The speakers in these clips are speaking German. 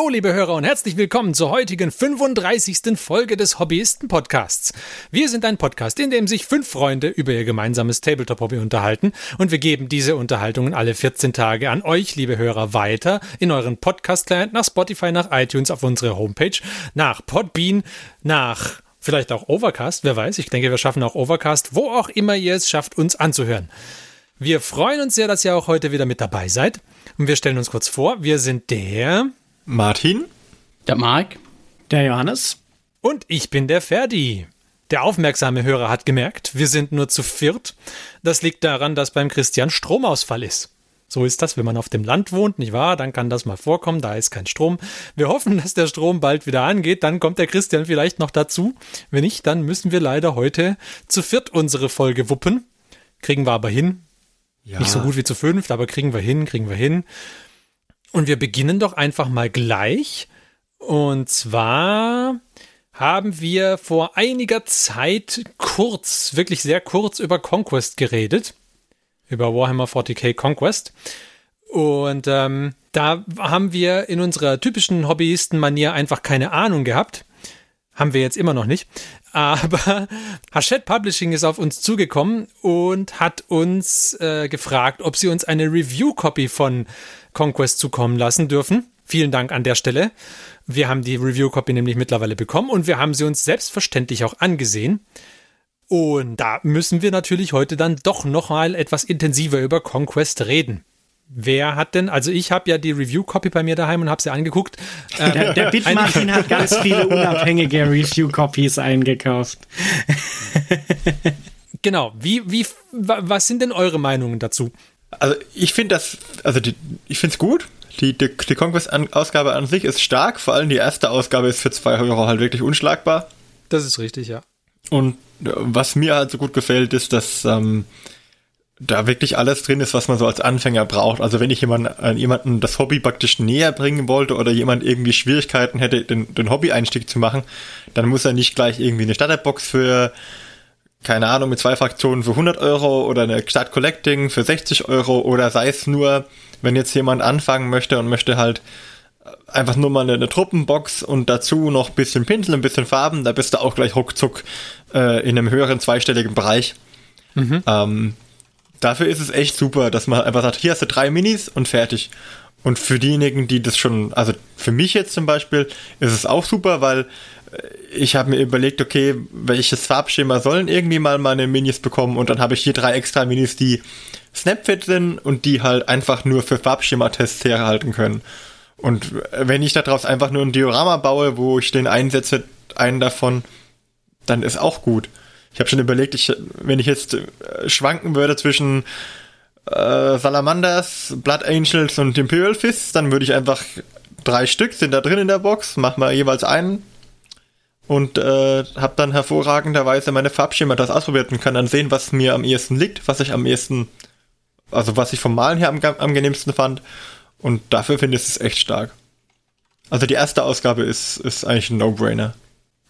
Hallo, liebe Hörer und herzlich willkommen zur heutigen 35. Folge des Hobbyisten-Podcasts. Wir sind ein Podcast, in dem sich fünf Freunde über ihr gemeinsames Tabletop-Hobby unterhalten und wir geben diese Unterhaltungen alle 14 Tage an euch, liebe Hörer, weiter in euren Podcast-Client, nach Spotify, nach iTunes, auf unsere Homepage, nach Podbean, nach vielleicht auch Overcast, wer weiß, ich denke, wir schaffen auch Overcast, wo auch immer ihr es schafft, uns anzuhören. Wir freuen uns sehr, dass ihr auch heute wieder mit dabei seid. Und wir stellen uns kurz vor, wir sind der Martin, der Marc, der Johannes und ich bin der Ferdi. Der aufmerksame Hörer hat gemerkt, wir sind nur zu viert. Das liegt daran, dass beim Christian Stromausfall ist. So ist das, wenn man auf dem Land wohnt, nicht wahr? Dann kann das mal vorkommen, da ist kein Strom. Wir hoffen, dass der Strom bald wieder angeht, dann kommt der Christian vielleicht noch dazu. Wenn nicht, dann müssen wir leider heute zu viert unsere Folge wuppen. Kriegen wir aber hin. Ja. Nicht so gut wie zu fünft, aber kriegen wir hin, kriegen wir hin. Und wir beginnen doch einfach mal gleich. Und zwar haben wir vor einiger Zeit kurz, wirklich sehr kurz über Conquest geredet. Über Warhammer 40k Conquest. Und ähm, da haben wir in unserer typischen Hobbyisten-Manier einfach keine Ahnung gehabt. Haben wir jetzt immer noch nicht. Aber Hachette Publishing ist auf uns zugekommen und hat uns äh, gefragt, ob sie uns eine Review-Copy von Conquest zukommen lassen dürfen. Vielen Dank an der Stelle. Wir haben die Review-Copy nämlich mittlerweile bekommen und wir haben sie uns selbstverständlich auch angesehen. Und da müssen wir natürlich heute dann doch noch mal etwas intensiver über Conquest reden. Wer hat denn, also ich habe ja die Review-Copy bei mir daheim und habe sie angeguckt. Ähm, der, der Bitmartin hat ganz viele unabhängige Review-Copies eingekauft. genau, wie, wie, was sind denn eure Meinungen dazu? Also ich finde das, also die, ich finde es gut. Die, die, die Conquest-Ausgabe an sich ist stark, vor allem die erste Ausgabe ist für 2 Euro halt wirklich unschlagbar. Das ist richtig, ja. Und äh, was mir halt so gut gefällt, ist, dass ähm, da wirklich alles drin ist, was man so als Anfänger braucht. Also wenn ich jemand, äh, jemanden das Hobby praktisch näher bringen wollte oder jemand irgendwie Schwierigkeiten hätte, den, den Hobby-Einstieg zu machen, dann muss er nicht gleich irgendwie eine Starterbox für keine Ahnung, mit zwei Fraktionen für 100 Euro oder eine Start Collecting für 60 Euro oder sei es nur, wenn jetzt jemand anfangen möchte und möchte halt einfach nur mal eine, eine Truppenbox und dazu noch ein bisschen Pinsel, ein bisschen Farben, da bist du auch gleich ruckzuck äh, in einem höheren zweistelligen Bereich. Mhm. Ähm, dafür ist es echt super, dass man einfach sagt, hier hast du drei Minis und fertig. Und für diejenigen, die das schon, also für mich jetzt zum Beispiel, ist es auch super, weil ich habe mir überlegt, okay, welches Farbschema sollen irgendwie mal meine Minis bekommen und dann habe ich hier drei extra Minis, die Snapfit sind und die halt einfach nur für Farbschema-Tests herhalten können. Und wenn ich daraus einfach nur ein Diorama baue, wo ich den einsetze, einen davon, dann ist auch gut. Ich habe schon überlegt, ich, wenn ich jetzt äh, schwanken würde zwischen äh, Salamanders, Blood Angels und Imperial Fists, dann würde ich einfach drei Stück sind da drin in der Box, mach mal jeweils einen und äh, habe dann hervorragenderweise meine Farbschema das ausprobiert und kann dann sehen, was mir am ehesten liegt, was ich am ehesten, also was ich vom Malen her am, am angenehmsten fand. Und dafür finde ich es echt stark. Also die erste Ausgabe ist, ist eigentlich ein No-Brainer.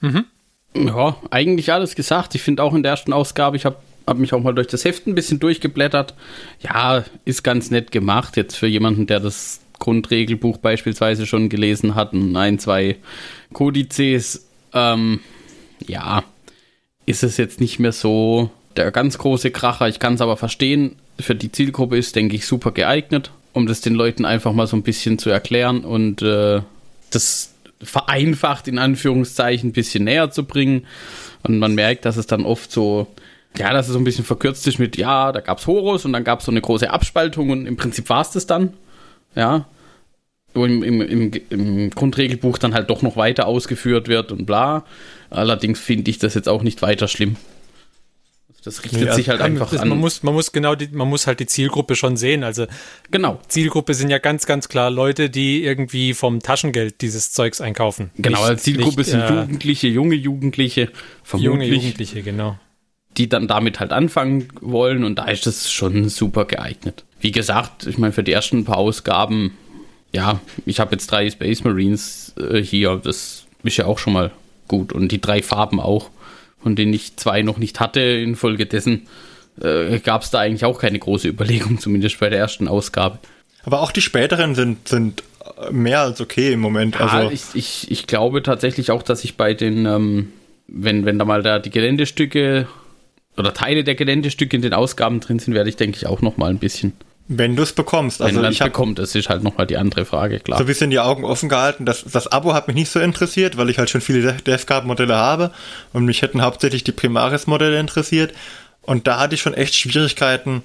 Mhm. Ja, eigentlich alles gesagt. Ich finde auch in der ersten Ausgabe, ich habe hab mich auch mal durch das Heft ein bisschen durchgeblättert. Ja, ist ganz nett gemacht. Jetzt für jemanden, der das Grundregelbuch beispielsweise schon gelesen hat und ein, zwei Kodizes ähm, ja, ist es jetzt nicht mehr so der ganz große Kracher. Ich kann es aber verstehen. Für die Zielgruppe ist, denke ich, super geeignet, um das den Leuten einfach mal so ein bisschen zu erklären und äh, das vereinfacht in Anführungszeichen ein bisschen näher zu bringen. Und man merkt, dass es dann oft so, ja, dass es so ein bisschen verkürzt ist mit, ja, da gab es Horus und dann gab es so eine große Abspaltung und im Prinzip war es das dann. Ja, wo im, im, im, im, Grundregelbuch dann halt doch noch weiter ausgeführt wird und bla. Allerdings finde ich das jetzt auch nicht weiter schlimm. Also das richtet ja, sich halt einfach das, an. Man muss, man muss genau die, man muss halt die Zielgruppe schon sehen. Also genau. Zielgruppe sind ja ganz, ganz klar Leute, die irgendwie vom Taschengeld dieses Zeugs einkaufen. Genau, nicht, Zielgruppe nicht, sind äh, Jugendliche, junge Jugendliche, vermutlich. Junge Jugendliche, genau. Die dann damit halt anfangen wollen und da ist das schon super geeignet. Wie gesagt, ich meine, für die ersten paar Ausgaben ja, ich habe jetzt drei Space Marines äh, hier. Das ist ja auch schon mal gut. Und die drei Farben auch, von denen ich zwei noch nicht hatte. Infolgedessen äh, gab es da eigentlich auch keine große Überlegung, zumindest bei der ersten Ausgabe. Aber auch die späteren sind, sind mehr als okay im Moment. Ja, also ich, ich, ich glaube tatsächlich auch, dass ich bei den, ähm, wenn, wenn da mal da die Geländestücke oder Teile der Geländestücke in den Ausgaben drin sind, werde ich, denke ich, auch noch mal ein bisschen. Wenn du es bekommst. Also wenn man es bekommt, das ist halt noch mal die andere Frage, klar. So ein bisschen die Augen offen gehalten. Das, das Abo hat mich nicht so interessiert, weil ich halt schon viele DevCard-Modelle habe und mich hätten hauptsächlich die Primaris-Modelle interessiert. Und da hatte ich schon echt Schwierigkeiten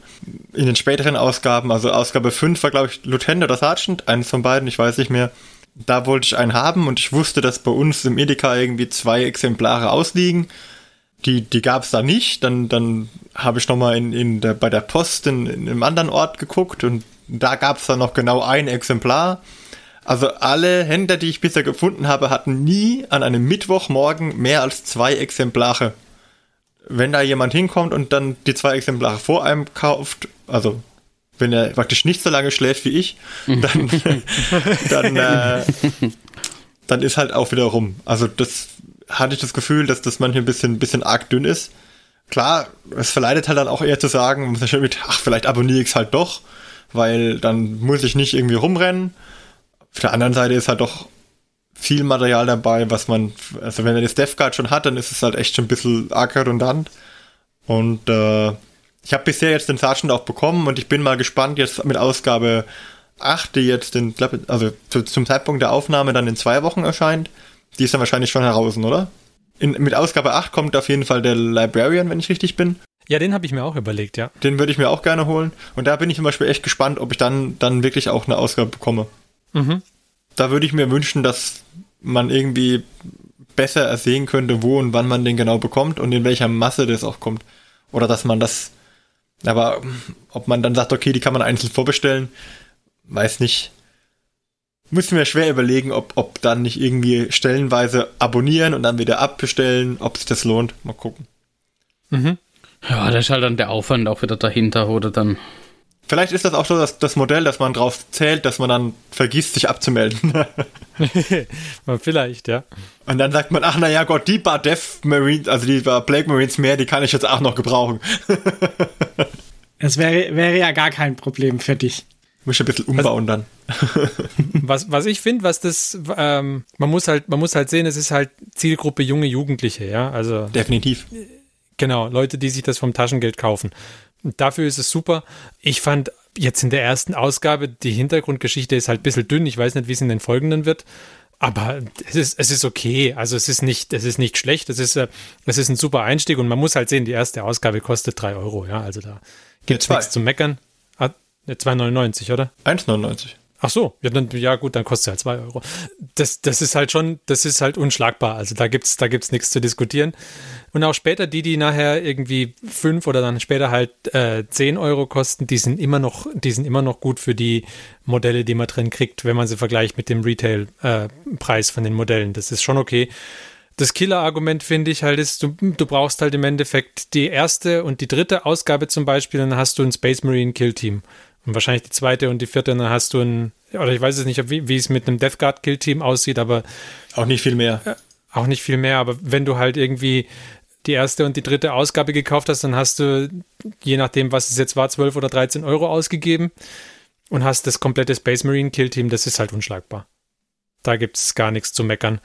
in den späteren Ausgaben. Also Ausgabe 5 war, glaube ich, Lieutenant oder Sergeant, eines von beiden, ich weiß nicht mehr. Da wollte ich einen haben und ich wusste, dass bei uns im Edeka irgendwie zwei Exemplare ausliegen. Die, die gab es da nicht. Dann, dann habe ich nochmal in, in der, bei der Post in, in einem anderen Ort geguckt und da gab es dann noch genau ein Exemplar. Also alle Händler, die ich bisher gefunden habe, hatten nie an einem Mittwochmorgen mehr als zwei Exemplare. Wenn da jemand hinkommt und dann die zwei Exemplare vor einem kauft, also wenn er praktisch nicht so lange schläft wie ich, dann, dann, äh, dann ist halt auch wieder rum. Also das hatte ich das Gefühl, dass das manchmal ein bisschen, ein bisschen arg dünn ist. Klar, es verleitet halt dann auch eher zu sagen, ach, vielleicht abonniere ich es halt doch, weil dann muss ich nicht irgendwie rumrennen. Auf der anderen Seite ist halt doch viel Material dabei, was man, also wenn er das DevGuard schon hat, dann ist es halt echt schon ein bisschen arg redundant. Und äh, ich habe bisher jetzt den Sergeant auch bekommen und ich bin mal gespannt jetzt mit Ausgabe 8, die jetzt den, also zum Zeitpunkt der Aufnahme dann in zwei Wochen erscheint. Die ist dann wahrscheinlich schon heraus, oder? In, mit Ausgabe 8 kommt auf jeden Fall der Librarian, wenn ich richtig bin. Ja, den habe ich mir auch überlegt, ja. Den würde ich mir auch gerne holen. Und da bin ich zum Beispiel echt gespannt, ob ich dann, dann wirklich auch eine Ausgabe bekomme. Mhm. Da würde ich mir wünschen, dass man irgendwie besser ersehen könnte, wo und wann man den genau bekommt und in welcher Masse das auch kommt. Oder dass man das, aber ob man dann sagt, okay, die kann man einzeln vorbestellen, weiß nicht. Müssen wir schwer überlegen, ob, ob dann nicht irgendwie stellenweise abonnieren und dann wieder abbestellen, ob sich das lohnt. Mal gucken. Mhm. Ja, da ist halt dann der Aufwand auch wieder dahinter, oder dann. Vielleicht ist das auch so das, das Modell, dass man drauf zählt, dass man dann vergisst, sich abzumelden. Vielleicht, ja. Und dann sagt man, ach naja Gott, die Bar Dev Marines, also die Bar Plague Marines mehr, die kann ich jetzt auch noch gebrauchen. Es wäre, wäre ja gar kein Problem für dich. Muss ein bisschen umbauen was, dann. was, was ich finde, was das, ähm, man muss halt, man muss halt sehen, es ist halt Zielgruppe junge Jugendliche, ja. Also. Definitiv. Genau, Leute, die sich das vom Taschengeld kaufen. Und dafür ist es super. Ich fand jetzt in der ersten Ausgabe, die Hintergrundgeschichte ist halt ein bisschen dünn. Ich weiß nicht, wie es in den folgenden wird. Aber es ist, es ist okay. Also es ist nicht, es ist nicht schlecht. Es ist, äh, es ist ein super Einstieg und man muss halt sehen, die erste Ausgabe kostet drei Euro. Ja, also da gibt es nichts zu meckern. 2,99, oder? 1,99. Ach so, ja, dann, ja gut, dann kostet es halt 2 Euro. Das, das ist halt schon, das ist halt unschlagbar. Also da gibt's, da gibt's nichts zu diskutieren. Und auch später die, die nachher irgendwie 5 oder dann später halt äh, 10 Euro kosten, die sind immer noch, die sind immer noch gut für die Modelle, die man drin kriegt, wenn man sie vergleicht mit dem Retail-Preis äh, von den Modellen. Das ist schon okay. Das Killer-Argument finde ich halt ist, du, du brauchst halt im Endeffekt die erste und die dritte Ausgabe zum Beispiel, dann hast du ein Space Marine Kill Team. Und wahrscheinlich die zweite und die vierte, und dann hast du ein, oder ich weiß es nicht, wie, wie es mit einem Death Guard Kill Team aussieht, aber. Auch nicht viel mehr. Äh, auch nicht viel mehr, aber wenn du halt irgendwie die erste und die dritte Ausgabe gekauft hast, dann hast du, je nachdem, was es jetzt war, 12 oder 13 Euro ausgegeben und hast das komplette Space Marine Kill Team, das ist halt unschlagbar. Da gibt es gar nichts zu meckern.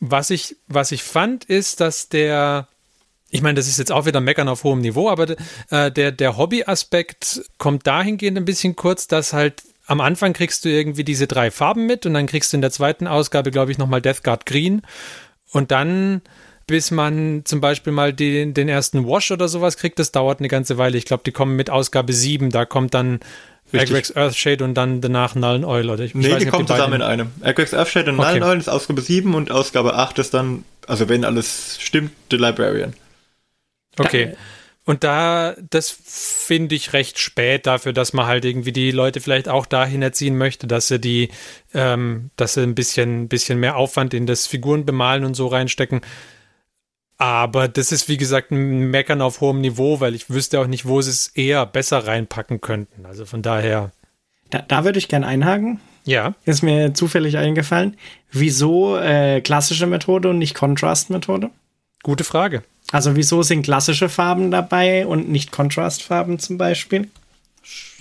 Was ich, was ich fand, ist, dass der, ich meine, das ist jetzt auch wieder Meckern auf hohem Niveau, aber äh, der, der Hobby-Aspekt kommt dahingehend ein bisschen kurz, dass halt am Anfang kriegst du irgendwie diese drei Farben mit und dann kriegst du in der zweiten Ausgabe, glaube ich, nochmal Death Guard Green und dann bis man zum Beispiel mal den, den ersten Wash oder sowas kriegt, das dauert eine ganze Weile. Ich glaube, die kommen mit Ausgabe 7, da kommt dann Agrex Earthshade und dann danach Nullen Oil. Oder ich, nee, die kommen zusammen in einem. Agrex Earthshade und okay. Nullen Oil ist Ausgabe 7 und Ausgabe 8 ist dann, also wenn alles stimmt, The Librarian. Okay. Und da, das finde ich recht spät dafür, dass man halt irgendwie die Leute vielleicht auch dahin erziehen möchte, dass sie die, ähm, dass sie ein bisschen, bisschen mehr Aufwand in das Figuren bemalen und so reinstecken. Aber das ist, wie gesagt, ein Meckern auf hohem Niveau, weil ich wüsste auch nicht, wo sie es eher besser reinpacken könnten. Also von daher. Da, da würde ich gern einhaken. Ja. Ist mir zufällig eingefallen. Wieso äh, klassische Methode und nicht Contrast-Methode? Gute Frage. Also wieso sind klassische Farben dabei und nicht Kontrastfarben zum Beispiel?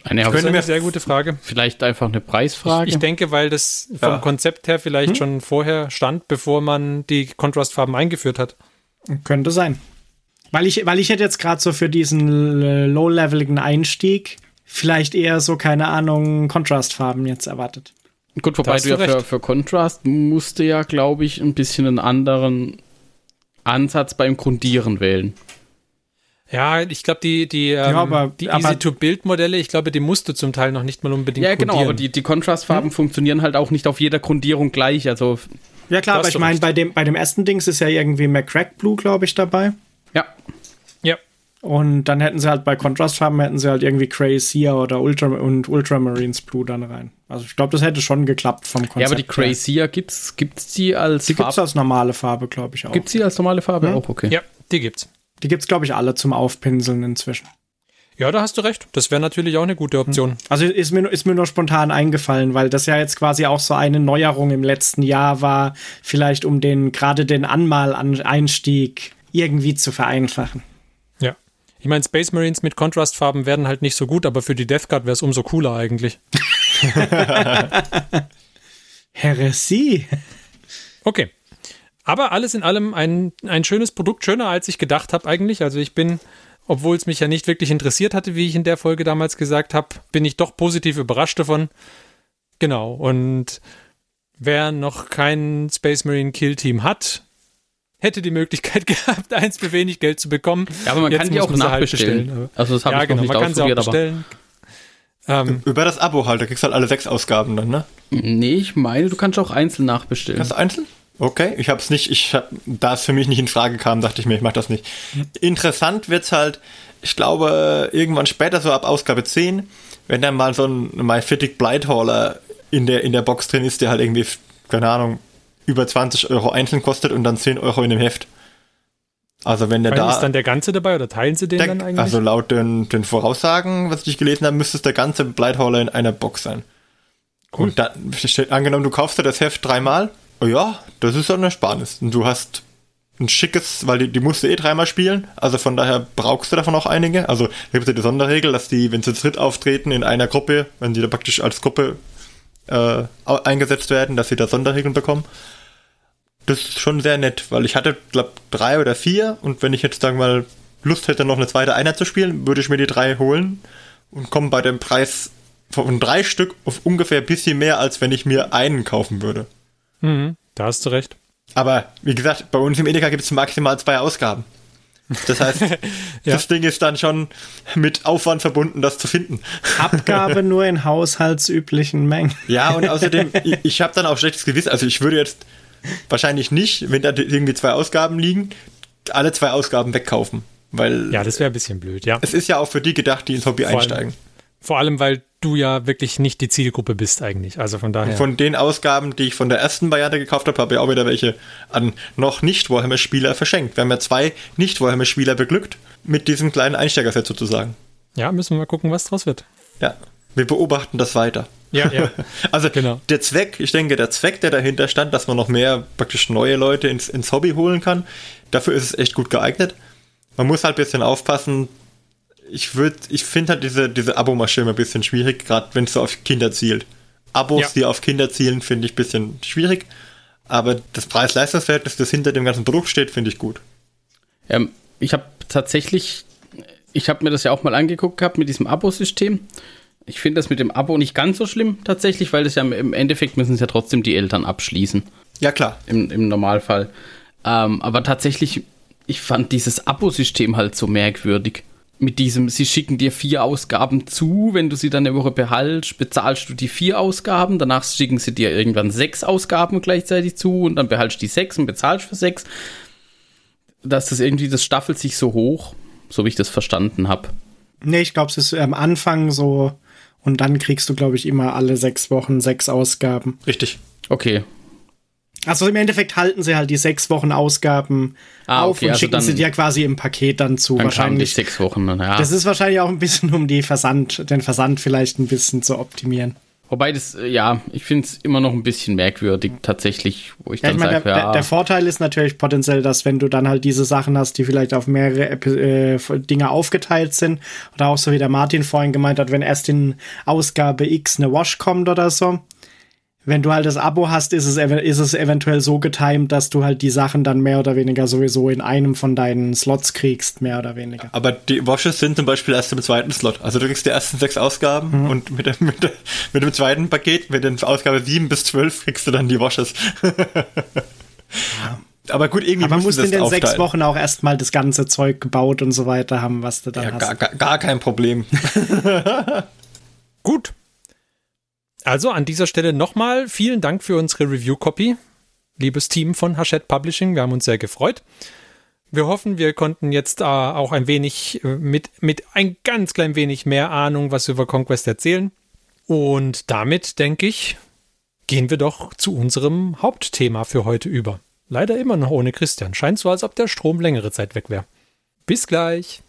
Eine, Das ist eine sehr gute Frage. vielleicht einfach eine Preisfrage. Ich, ich denke, weil das vom Ja. Konzept her vielleicht schon vorher stand, bevor man die Kontrastfarben eingeführt hat. Könnte sein. Weil ich, weil ich hätte jetzt gerade so für diesen low-leveligen Einstieg vielleicht eher so, keine Ahnung, Kontrastfarben jetzt erwartet. Gut, wobei du ja für, recht. für Kontrast musste ja, glaube ich, ein bisschen einen anderen Ansatz beim Grundieren wählen. Ja, ich glaube, die, die, ähm, aber- die aber- Easy-to-Build-Modelle, ich glaube, die musst du zum Teil noch nicht mal unbedingt Ja, genau, aber die, die Kontrastfarben funktionieren halt auch nicht auf jeder Grundierung gleich. Also, Ja klar, aber ich meine, bei dem, bei dem ersten Dings ist ja irgendwie McCrack Blue, glaube ich, dabei. ja. Und dann hätten sie halt bei Kontrastfarben hätten sie halt irgendwie Crazy oder Ultra und Ultramarines Blue dann rein. Also ich glaube, das hätte schon geklappt vom Konzept. ja, aber die her. Crazier gibt's, gibt's die als Die gibt's Farbe? als normale Farbe, glaube ich auch. Gibt's die als normale Farbe auch? Okay. ja, die gibt's. Die gibt's glaube ich alle zum Aufpinseln inzwischen. Ja, da hast du recht. Das wäre natürlich auch eine gute Option. Also ist mir, nur- ist mir nur spontan eingefallen, weil das ja jetzt quasi auch so eine Neuerung im letzten Jahr war, vielleicht um den gerade den Anmal-Einstieg irgendwie zu vereinfachen. Ich meine, Space Marines mit Kontrastfarben werden halt nicht so gut, aber für die Death Guard wäre es umso cooler eigentlich. Heresie. Okay. Aber alles in allem ein, ein schönes Produkt, schöner als ich gedacht habe eigentlich. Also ich bin, obwohl es mich ja nicht wirklich interessiert hatte, wie ich in der Folge damals gesagt habe, bin ich doch positiv überrascht davon. Genau. Und wer noch kein Space Marine Kill Team hat, hätte die Möglichkeit gehabt, eins für wenig Geld zu bekommen. Ja, aber man Jetzt kann die auch halt nachbestellen. bestellen, also das habe ja, ich genau, noch nicht man kann sie auch bestellen. Ähm, Über das Abo halt, da kriegst du halt alle sechs Ausgaben dann, ne? nee, ich meine, du kannst auch einzeln nachbestellen. Kannst du einzeln? Okay, ich hab's nicht, ich hab, da es für mich nicht in Frage kam, dachte ich mir, ich mach das nicht. Interessant wird's halt, ich glaube, irgendwann später, so ab Ausgabe 10, wenn dann mal so ein MyFittic Blighthaller in der, in der Box drin ist, der halt irgendwie, keine Ahnung, über 20 Euro einzeln kostet und dann 10 Euro in dem Heft. Also wenn der weil da. ist dann der ganze dabei oder teilen sie den der, dann eigentlich? also laut den, den Voraussagen, was ich gelesen habe, müsste es der ganze Blighthaller in einer Box sein. Cool. Und dann, steht- angenommen, du kaufst dir das Heft dreimal, oh ja, das ist dann eine Ersparnis. Und du hast ein schickes, weil die, die musst du eh dreimal spielen, also von daher brauchst du davon auch einige. Also da gibt es ja die Sonderregel, dass die, wenn sie zu dritt auftreten in einer Gruppe, wenn die da praktisch als Gruppe äh, eingesetzt werden, dass sie da Sonderregeln bekommen. Das ist schon sehr nett, weil ich hatte, glaube drei oder vier und wenn ich jetzt, sagen wir mal, Lust hätte, noch eine zweite Einheit zu spielen, würde ich mir die drei holen und komme bei dem Preis von drei Stück auf ungefähr ein bisschen mehr, als wenn ich mir einen kaufen würde. Mhm, da hast du recht. Aber wie gesagt, bei uns im Edeka gibt es maximal zwei Ausgaben. Das heißt, das Ding ist dann schon mit Aufwand verbunden, das zu finden. Abgabe nur in haushaltsüblichen Mengen. Ja, und außerdem, ich, ich habe dann auch schlechtes Gewissen. Also ich würde jetzt wahrscheinlich nicht, wenn da irgendwie zwei Ausgaben liegen, alle zwei Ausgaben wegkaufen. Weil Ja, das wäre ein bisschen blöd, ja. es ist ja auch für die gedacht, die ins Hobby Vor allem- einsteigen. Vor allem, weil du ja wirklich nicht die Zielgruppe bist eigentlich. Also von daher. Von den Ausgaben, die ich von der ersten Variante gekauft habe, habe ich auch wieder welche an noch nicht Warhammer-Spieler verschenkt. Wir haben ja zwei nicht Warhammer-Spieler beglückt mit diesem kleinen Einsteigerset sozusagen. ja, müssen wir mal gucken, was draus wird. Ja, wir beobachten das weiter. Ja, ja. Also Genau. der Zweck, ich denke, der Zweck, der dahinter stand, dass man noch mehr praktisch neue Leute ins, ins Hobby holen kann, dafür ist es echt gut geeignet. Man muss halt ein bisschen aufpassen. Ich würde, ich finde halt diese, diese Abo-Maschine immer ein bisschen schwierig, gerade wenn es so auf Kinder zielt. Abos, Ja. die auf Kinder zielen, finde ich ein bisschen schwierig. Aber das Preis-Leistungsverhältnis, das hinter dem ganzen Produkt steht, finde ich gut. Ähm, ich habe tatsächlich, ich habe mir das ja auch mal angeguckt gehabt mit diesem Abo-System. Ich finde das mit dem Abo nicht ganz so schlimm tatsächlich, weil das ja im- im Endeffekt müssen es ja trotzdem die Eltern abschließen. Ja, klar. Im, im Normalfall. Ähm, aber tatsächlich, ich fand dieses Abo-System halt so merkwürdig. Mit diesem, sie schicken dir vier Ausgaben zu, wenn du sie dann eine Woche behaltst, bezahlst du die vier Ausgaben, danach schicken sie dir irgendwann sechs Ausgaben gleichzeitig zu und dann behaltst du die sechs und bezahlst für sechs. Dass das irgendwie, das staffelt sich so hoch, so wie ich das verstanden habe. Nee, ich glaube, es ist am Anfang so und dann kriegst du, glaube ich, immer alle sechs Wochen sechs Ausgaben. Richtig. Okay. Also im Endeffekt halten sie halt die sechs Wochen Ausgaben Ah, auf okay, und also schicken dann- sie dir quasi im Paket dann zu. Dann wahrscheinlich. sechs Wochen. Ja. Das ist wahrscheinlich auch ein bisschen, um die Versand, den Versand vielleicht ein bisschen zu optimieren. Wobei das, äh, ja, ich finde es immer noch ein bisschen merkwürdig tatsächlich, wo ich Ja, dann sage, der, ja, der Vorteil ist natürlich potenziell, dass wenn du dann halt diese Sachen hast, die vielleicht auf mehrere äh, Dinge aufgeteilt sind, oder auch so wie der Martin vorhin gemeint hat, wenn erst in Ausgabe X eine Wash kommt oder so, wenn du halt das Abo hast, ist es, ev- ist es eventuell so getimed, dass du halt die Sachen dann mehr oder weniger sowieso in einem von deinen Slots kriegst, mehr oder weniger. Aber die Washes sind zum Beispiel erst im zweiten Slot. Also du kriegst die ersten sechs Ausgaben Mhm. und mit dem, mit, der, mit dem zweiten Paket, mit den Ausgabe 7 bis 12, kriegst du dann die Washes. Aber gut, irgendwie Aber man musst muss du in den sechs aufteilen. Wochen auch erstmal das ganze Zeug gebaut und so weiter haben, was du dann Ja, hast. gar, gar, gar kein Problem. Gut. Also an dieser Stelle nochmal vielen Dank für unsere Review-Copy, liebes Team von Hachette Publishing. Wir haben uns sehr gefreut. Wir hoffen, wir konnten jetzt äh, auch ein wenig äh, mit, mit ein ganz klein wenig mehr Ahnung was über Conquest erzählen. Und damit, denke ich, gehen wir doch zu unserem Hauptthema für heute über. Leider immer noch ohne Christian. Scheint so, als ob der Strom längere Zeit weg wäre. Bis gleich.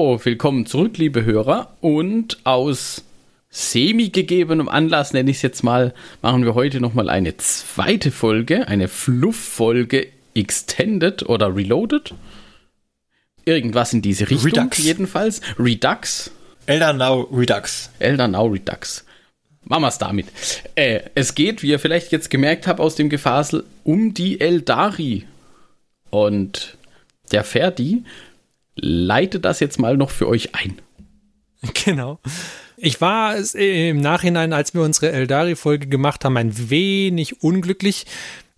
So, willkommen zurück, liebe Hörer. Und aus semi gegebenem Anlass, nenne ich es jetzt mal, machen wir heute nochmal eine zweite Folge, eine Fluff-Folge Extended oder Reloaded. Irgendwas in diese Richtung Redux. jedenfalls. Redux. Elder Now Redux. Elder Now Redux. Machen wir's damit. Äh, es geht, wie ihr vielleicht jetzt gemerkt habt aus dem Gefasel, um die Eldari. Und der Ferdi leitet das jetzt mal noch für euch ein. Genau. Ich war im Nachhinein, als wir unsere Eldari-Folge gemacht haben, ein wenig unglücklich,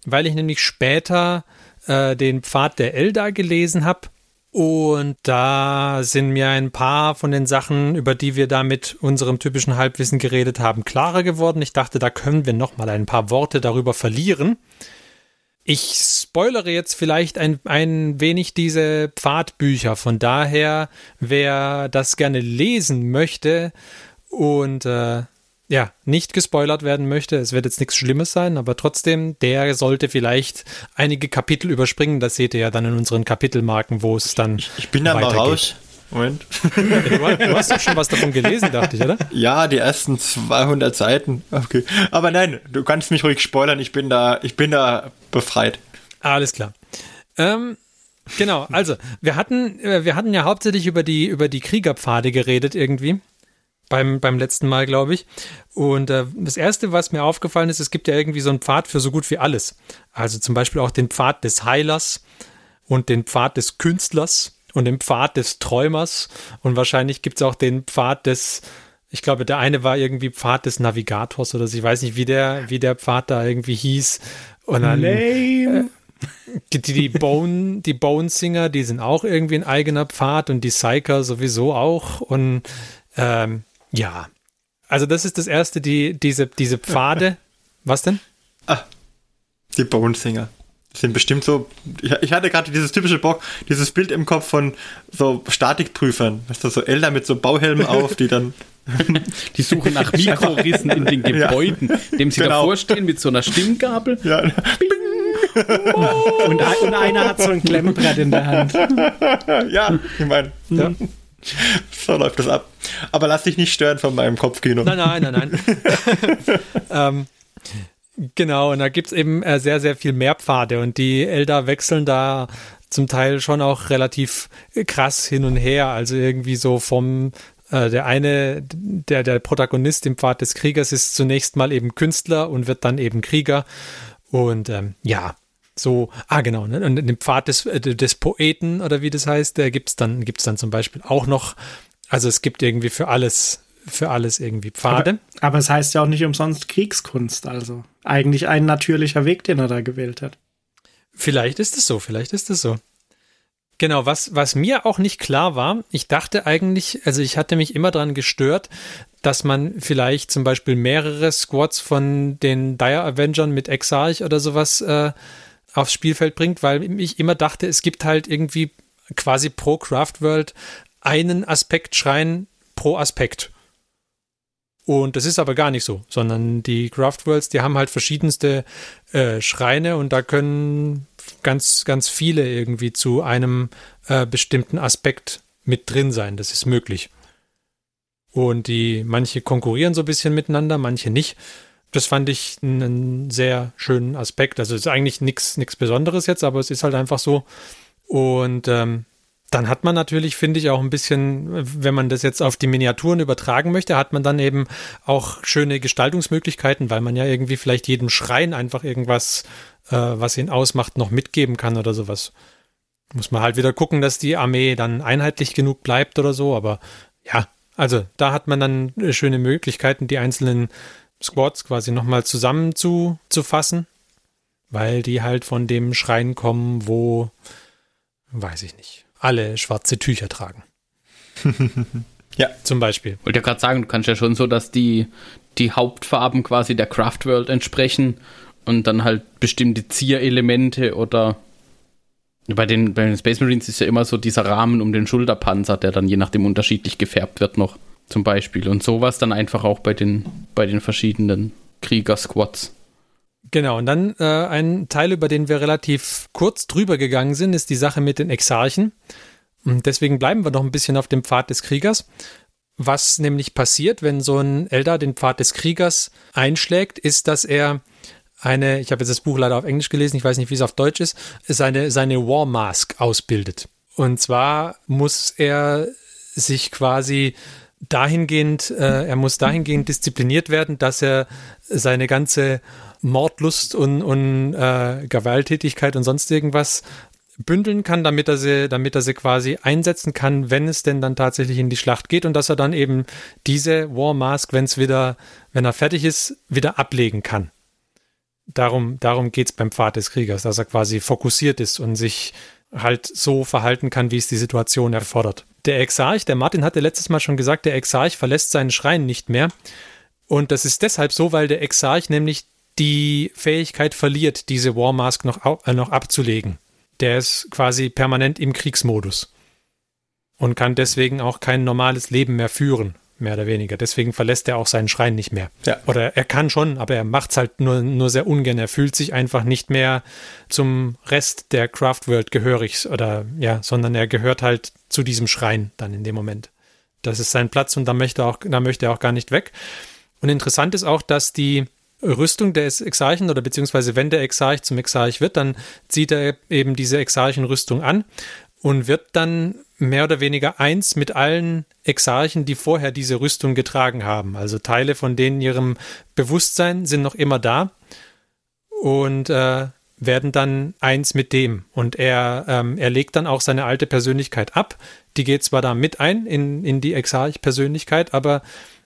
weil ich nämlich später äh, den Pfad der Eldar gelesen habe. Und da sind mir ein paar von den Sachen, über die wir da mit unserem typischen Halbwissen geredet haben, klarer geworden. Ich dachte, da können wir noch mal ein paar Worte darüber verlieren. Ich spoilere jetzt vielleicht ein, ein wenig diese Pfadbücher. Von daher, wer das gerne lesen möchte und äh, ja, nicht gespoilert werden möchte, es wird jetzt nichts Schlimmes sein, aber trotzdem, der sollte vielleicht einige Kapitel überspringen. Das seht ihr ja dann in unseren Kapitelmarken, wo es dann. Ich bin da mal raus. Moment. Du, hast- doch schon was davon gelesen, dachte ich, oder? Ja, die ersten 200 Seiten. Okay. Aber nein, du kannst mich ruhig spoilern. Ich bin da, ich bin da befreit. Alles klar. Ähm, genau, also wir hatten, äh, wir hatten ja hauptsächlich über die, über die Kriegerpfade geredet irgendwie. Beim, beim letzten Mal, glaube ich. Und äh, das Erste, was mir aufgefallen ist, es gibt ja irgendwie so einen Pfad für so gut wie alles. Also zum Beispiel auch den Pfad des Heilers und den Pfad des Künstlers und den Pfad des Träumers. Und wahrscheinlich gibt es auch den Pfad des, ich glaube, der eine war irgendwie Pfad des Navigators oder so. Ich weiß nicht, wie der, wie der Pfad da irgendwie hieß. Und dann, Lame. die, die Bone, die Bone Singer, die sind auch irgendwie ein eigener Pfad und die Psyker sowieso auch. Und ähm, ja, also das ist das erste, die, diese, diese Pfade. Was denn? Die Bone Singer. Sind bestimmt so. Ich, ich hatte gerade dieses typische Bock, dieses Bild im Kopf von so Statikprüfern. Weißt du, so Elder mit so Bauhelmen auf, die dann. Die suchen nach Mikrorissen in den Gebäuden, dem sie Genau. davor stehen mit so einer Stimmgabel. Ja, Und, ein- und einer hat so ein Klemmbrett in der Hand. ja ich meine, Ja. so läuft das ab. Aber lass dich nicht stören von meinem Kopfkino. Nein, nein, nein, nein. ähm, genau, und da gibt es eben äh, sehr, sehr viel mehr Pfade und die Elder wechseln da zum Teil schon auch relativ krass hin und her. Also irgendwie so vom äh, der eine, der, der Protagonist im Pfad des Kriegers ist zunächst mal eben Künstler und wird dann eben Krieger. Und ähm, ja, so, ah genau, ne? und den Pfad des, äh, des Poeten oder wie das heißt, der gibt's dann, gibt's dann zum Beispiel auch noch. Also es gibt irgendwie für alles, für alles irgendwie Pfade. Aber es heißt ja auch nicht umsonst Kriegskunst, also eigentlich ein natürlicher Weg, den er da gewählt hat. Vielleicht ist es so, vielleicht ist es so. Genau, was, was mir auch nicht klar war, ich dachte eigentlich, also ich hatte mich immer daran gestört, dass man vielleicht zum Beispiel mehrere Squads von den Dire Avengern mit Exarch oder sowas äh, aufs Spielfeld bringt, weil ich immer dachte, es gibt halt irgendwie quasi pro Craftworld einen Aspektschrein pro Aspekt. Und das ist aber gar nicht so, sondern die Craftworlds, die haben halt verschiedenste äh, Schreine und da können ganz, ganz viele irgendwie zu einem äh, bestimmten Aspekt mit drin sein. Das ist möglich. Und die, manche konkurrieren so ein bisschen miteinander, manche nicht. Das fand ich einen sehr schönen Aspekt. Also es ist eigentlich nichts Besonderes jetzt, aber es ist halt einfach so. Und ähm, dann hat man natürlich, finde ich, auch ein bisschen, wenn man das jetzt auf die Miniaturen übertragen möchte, hat man dann eben auch schöne Gestaltungsmöglichkeiten, weil man ja irgendwie vielleicht jedem Schrein einfach irgendwas, äh, was ihn ausmacht, noch mitgeben kann oder sowas. Muss man halt wieder gucken, dass die Armee dann einheitlich genug bleibt oder so, aber ja, also da hat man dann schöne Möglichkeiten, die einzelnen Squads quasi nochmal zusammenzufassen, weil die halt von dem Schrein kommen, wo, weiß ich nicht, alle schwarze Tücher tragen. ja. Zum Beispiel. Wollte ja gerade sagen, du kannst ja schon so, dass die, die Hauptfarben quasi der Craftworld entsprechen und dann halt bestimmte Zierelemente oder bei den, bei den Space Marines ist ja immer so dieser Rahmen um den Schulterpanzer, der dann je nachdem unterschiedlich gefärbt wird noch, zum Beispiel. Und sowas dann einfach auch bei den, bei den verschiedenen Krieger-Squads. Genau, und dann äh, ein Teil, über den wir relativ kurz drüber gegangen sind, ist die Sache mit den Exarchen. Und deswegen bleiben wir noch ein bisschen auf dem Pfad des Kriegers. Was nämlich passiert, wenn so ein Eldar den Pfad des Kriegers einschlägt, ist, dass er eine, ich habe jetzt das Buch leider auf Englisch gelesen, ich weiß nicht, wie es auf Deutsch ist, seine, seine War Mask ausbildet. Und zwar muss er sich quasi dahingehend, äh, er muss dahingehend diszipliniert werden, dass er seine ganze Mordlust und, und äh, Gewalttätigkeit und sonst irgendwas bündeln kann, damit er sie, damit er sie quasi einsetzen kann, wenn es denn dann tatsächlich in die Schlacht geht und dass er dann eben diese War Mask, wenn es wieder, wenn er fertig ist, wieder ablegen kann. Darum, darum geht es beim Pfad des Kriegers, dass er quasi fokussiert ist und sich halt so verhalten kann, wie es die Situation erfordert. Der Exarch, der Martin hatte letztes Mal schon gesagt, der Exarch verlässt seinen Schrein nicht mehr. Und das ist deshalb so, weil der Exarch nämlich die Fähigkeit verliert, diese War Mask noch, äh, noch abzulegen. Der ist quasi permanent im Kriegsmodus und kann deswegen auch kein normales Leben mehr führen mehr oder weniger. Deswegen verlässt er auch seinen Schrein nicht mehr. Ja. Oder er kann schon, aber er macht es halt nur, nur sehr ungern. Er fühlt sich einfach nicht mehr zum Rest der Craftworld gehörig oder ja, sondern er gehört halt zu diesem Schrein dann in dem Moment. Das ist sein Platz und da möchte auch, da möchte er auch gar nicht weg. Und interessant ist auch, dass die Rüstung des Exarchen oder beziehungsweise wenn der Exarch zum Exarch wird, dann zieht er eben diese Exarchenrüstung an und wird dann mehr oder weniger eins mit allen Exarchen, die vorher diese Rüstung getragen haben. Also Teile von denen ihrem Bewusstsein sind noch immer da und äh, werden dann eins mit dem. Und er, ähm, er legt dann auch seine alte Persönlichkeit ab. Die geht zwar da mit ein in, in die Exarch-Persönlichkeit, aber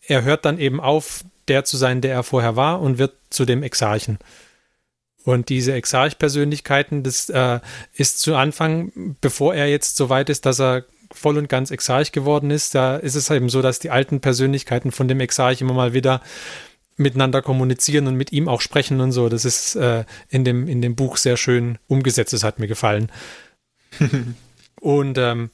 er hört dann eben auf, der zu sein, der er vorher war und wird zu dem Exarchen. Und diese Exarch-Persönlichkeiten, das äh, ist zu Anfang, bevor er jetzt so weit ist, dass er voll und ganz Exarch geworden ist, da ist es eben so, dass die alten Persönlichkeiten von dem Exarch immer mal wieder miteinander kommunizieren und mit ihm auch sprechen und so. Das ist äh, in, dem, in dem Buch sehr schön umgesetzt. Das hat mir gefallen. und ähm,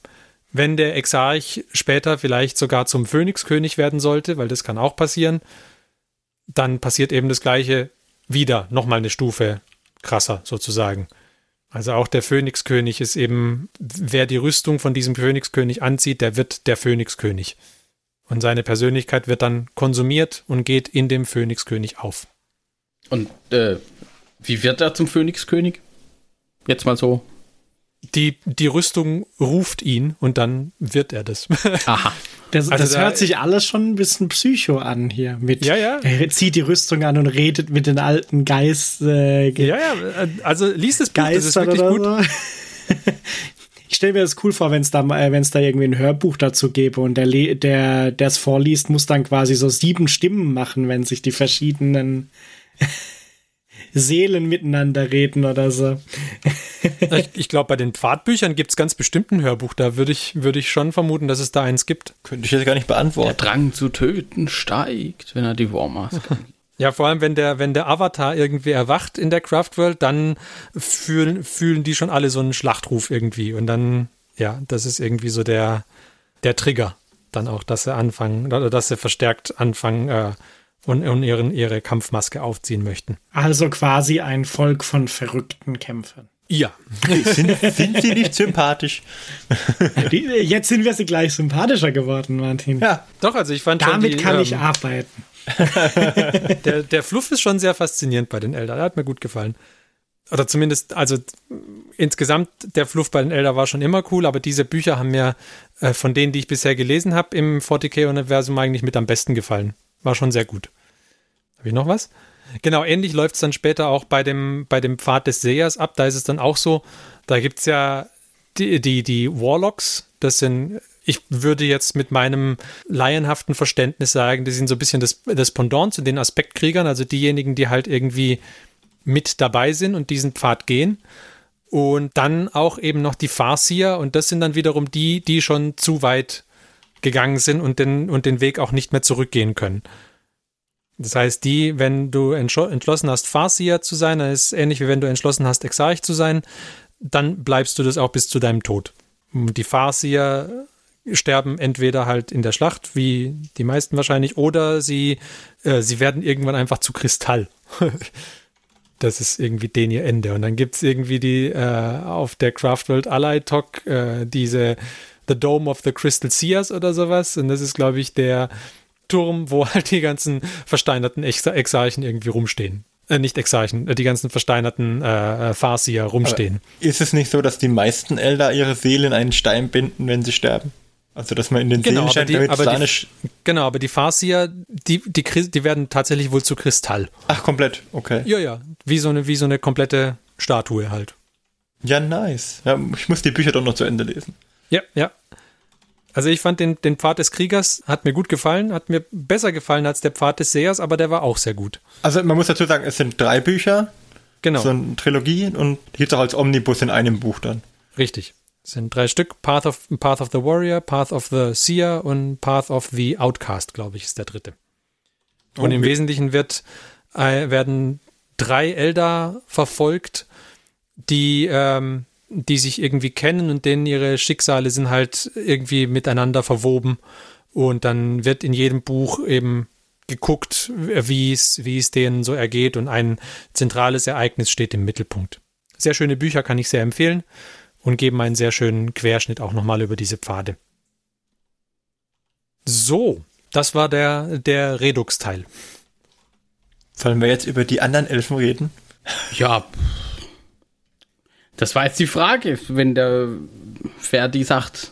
wenn der Exarch später vielleicht sogar zum Phönixkönig werden sollte, weil das kann auch passieren, dann passiert eben das Gleiche wieder nochmal eine Stufe krasser sozusagen. Also auch der Phönixkönig ist eben, wer die Rüstung von diesem Phönixkönig anzieht, der wird der Phönixkönig. Und seine Persönlichkeit wird dann konsumiert und geht in dem Phönixkönig auf. Und äh, wie wird er zum Phönixkönig? Jetzt mal so die, die Rüstung ruft ihn und dann wird er das. Aha. Das, also das da, hört sich alles schon ein bisschen psycho an hier. Mit, ja, ja. Er zieht die Rüstung an und redet mit den alten Geist. Äh, ja, ja, also liest das Buch, das ist wirklich gut. So. ich stelle mir das cool vor, wenn es da, äh, wenn es da irgendwie ein Hörbuch dazu gäbe und der, der, der es vorliest, muss dann quasi so sieben Stimmen machen, wenn sich die verschiedenen Seelen miteinander reden oder so. ich, ich glaube, bei den Pfadbüchern gibt es ganz bestimmt ein Hörbuch. Da würde ich, würd ich schon vermuten, dass es da eins gibt. Könnte ich jetzt gar nicht beantworten. Der Drang zu töten steigt, wenn er die Warmask Ja, vor allem, wenn der, wenn der Avatar irgendwie erwacht in der Craftworld, dann fühlen, fühlen die schon alle so einen Schlachtruf irgendwie. Und dann Ja, das ist irgendwie so der, der Trigger. Dann auch, dass sie anfangen, oder dass sie verstärkt anfangen äh, und, und ihren, ihre Kampfmaske aufziehen möchten. Also quasi ein Volk von verrückten Kämpfern. Ja. Sind, sind sie nicht sympathisch? Die, jetzt sind wir sie gleich sympathischer geworden, Martin. Ja. Doch, also ich fand schon Damit die, kann ähm, ich arbeiten. der, der Fluff ist schon sehr faszinierend bei den Elder. Der hat mir gut gefallen. Oder zumindest, also insgesamt, der Fluff bei den Elder war schon immer cool, aber diese Bücher haben mir äh, von denen, die ich bisher gelesen habe, im 40k-Universum eigentlich mit am besten gefallen. War schon sehr gut. Habe ich noch was? Genau, ähnlich läuft es dann später auch bei dem, bei dem Pfad des Sehers ab. Da ist es dann auch so, da gibt es ja die, die, die Warlocks, das sind, ich würde jetzt mit meinem laienhaften Verständnis sagen, die sind so ein bisschen das, das Pendant zu den Aspektkriegern, also diejenigen, die halt irgendwie mit dabei sind und diesen Pfad gehen. Und dann auch eben noch die Farsier und das sind dann wiederum die, die schon zu weit gegangen sind und den, und den Weg auch nicht mehr zurückgehen können. Das heißt, die, wenn du entschlossen hast, Farsier zu sein, dann ist es ähnlich wie wenn du entschlossen hast, Exarch zu sein, dann bleibst du das auch bis zu deinem Tod. Die Farsier sterben entweder halt in der Schlacht, wie die meisten wahrscheinlich, oder sie, äh, sie werden irgendwann einfach zu Kristall. das ist irgendwie den ihr Ende. Und dann gibt es irgendwie die äh, auf der Craftworld Ally Talk äh, diese The Dome of the Crystal Seers oder sowas. Und das ist, glaube ich, der Turm, wo halt die ganzen versteinerten Ex Exarchen irgendwie rumstehen. Äh, nicht Exarchen, äh, die ganzen versteinerten äh, Farsier rumstehen. Aber ist es nicht so, dass die meisten Elder ihre Seele in einen Stein binden, wenn sie sterben? Also, dass man in den Genau, Seelenstein, die- damit aber die- Genau, aber die Farsier, die, die, die werden tatsächlich wohl zu Kristall. Ach, komplett, okay. Ja, ja. Wie so eine, wie so eine komplette Statue halt. Ja, nice. Ja, ich muss die Bücher doch noch zu Ende lesen. Ja, ja. Also ich fand den, den Pfad des Kriegers, hat mir gut gefallen, hat mir besser gefallen als der Pfad des Sehers, aber der war auch sehr gut. Also, man muss dazu sagen, es sind drei Bücher, Genau, so eine Trilogie und gibt auch als Omnibus in einem Buch dann. richtig. Es sind drei Stück. Path of, Path of the Warrior, Path of the Seer und Path of the Outcast, glaube ich, ist der dritte. Und im Okay. Wesentlichen wird, äh, werden drei Elder verfolgt, die, ähm, die sich irgendwie kennen und denen ihre Schicksale sind halt irgendwie miteinander verwoben. Und dann wird in jedem Buch eben geguckt, wie es, wie es denen so ergeht und ein zentrales Ereignis steht im Mittelpunkt. Sehr schöne Bücher kann ich sehr empfehlen und geben einen sehr schönen Querschnitt auch nochmal über diese Pfade. So, das war der, der Redux-Teil. Sollen wir jetzt über die anderen Elfen reden? Ja. Das war jetzt die Frage, wenn der Ferdi sagt,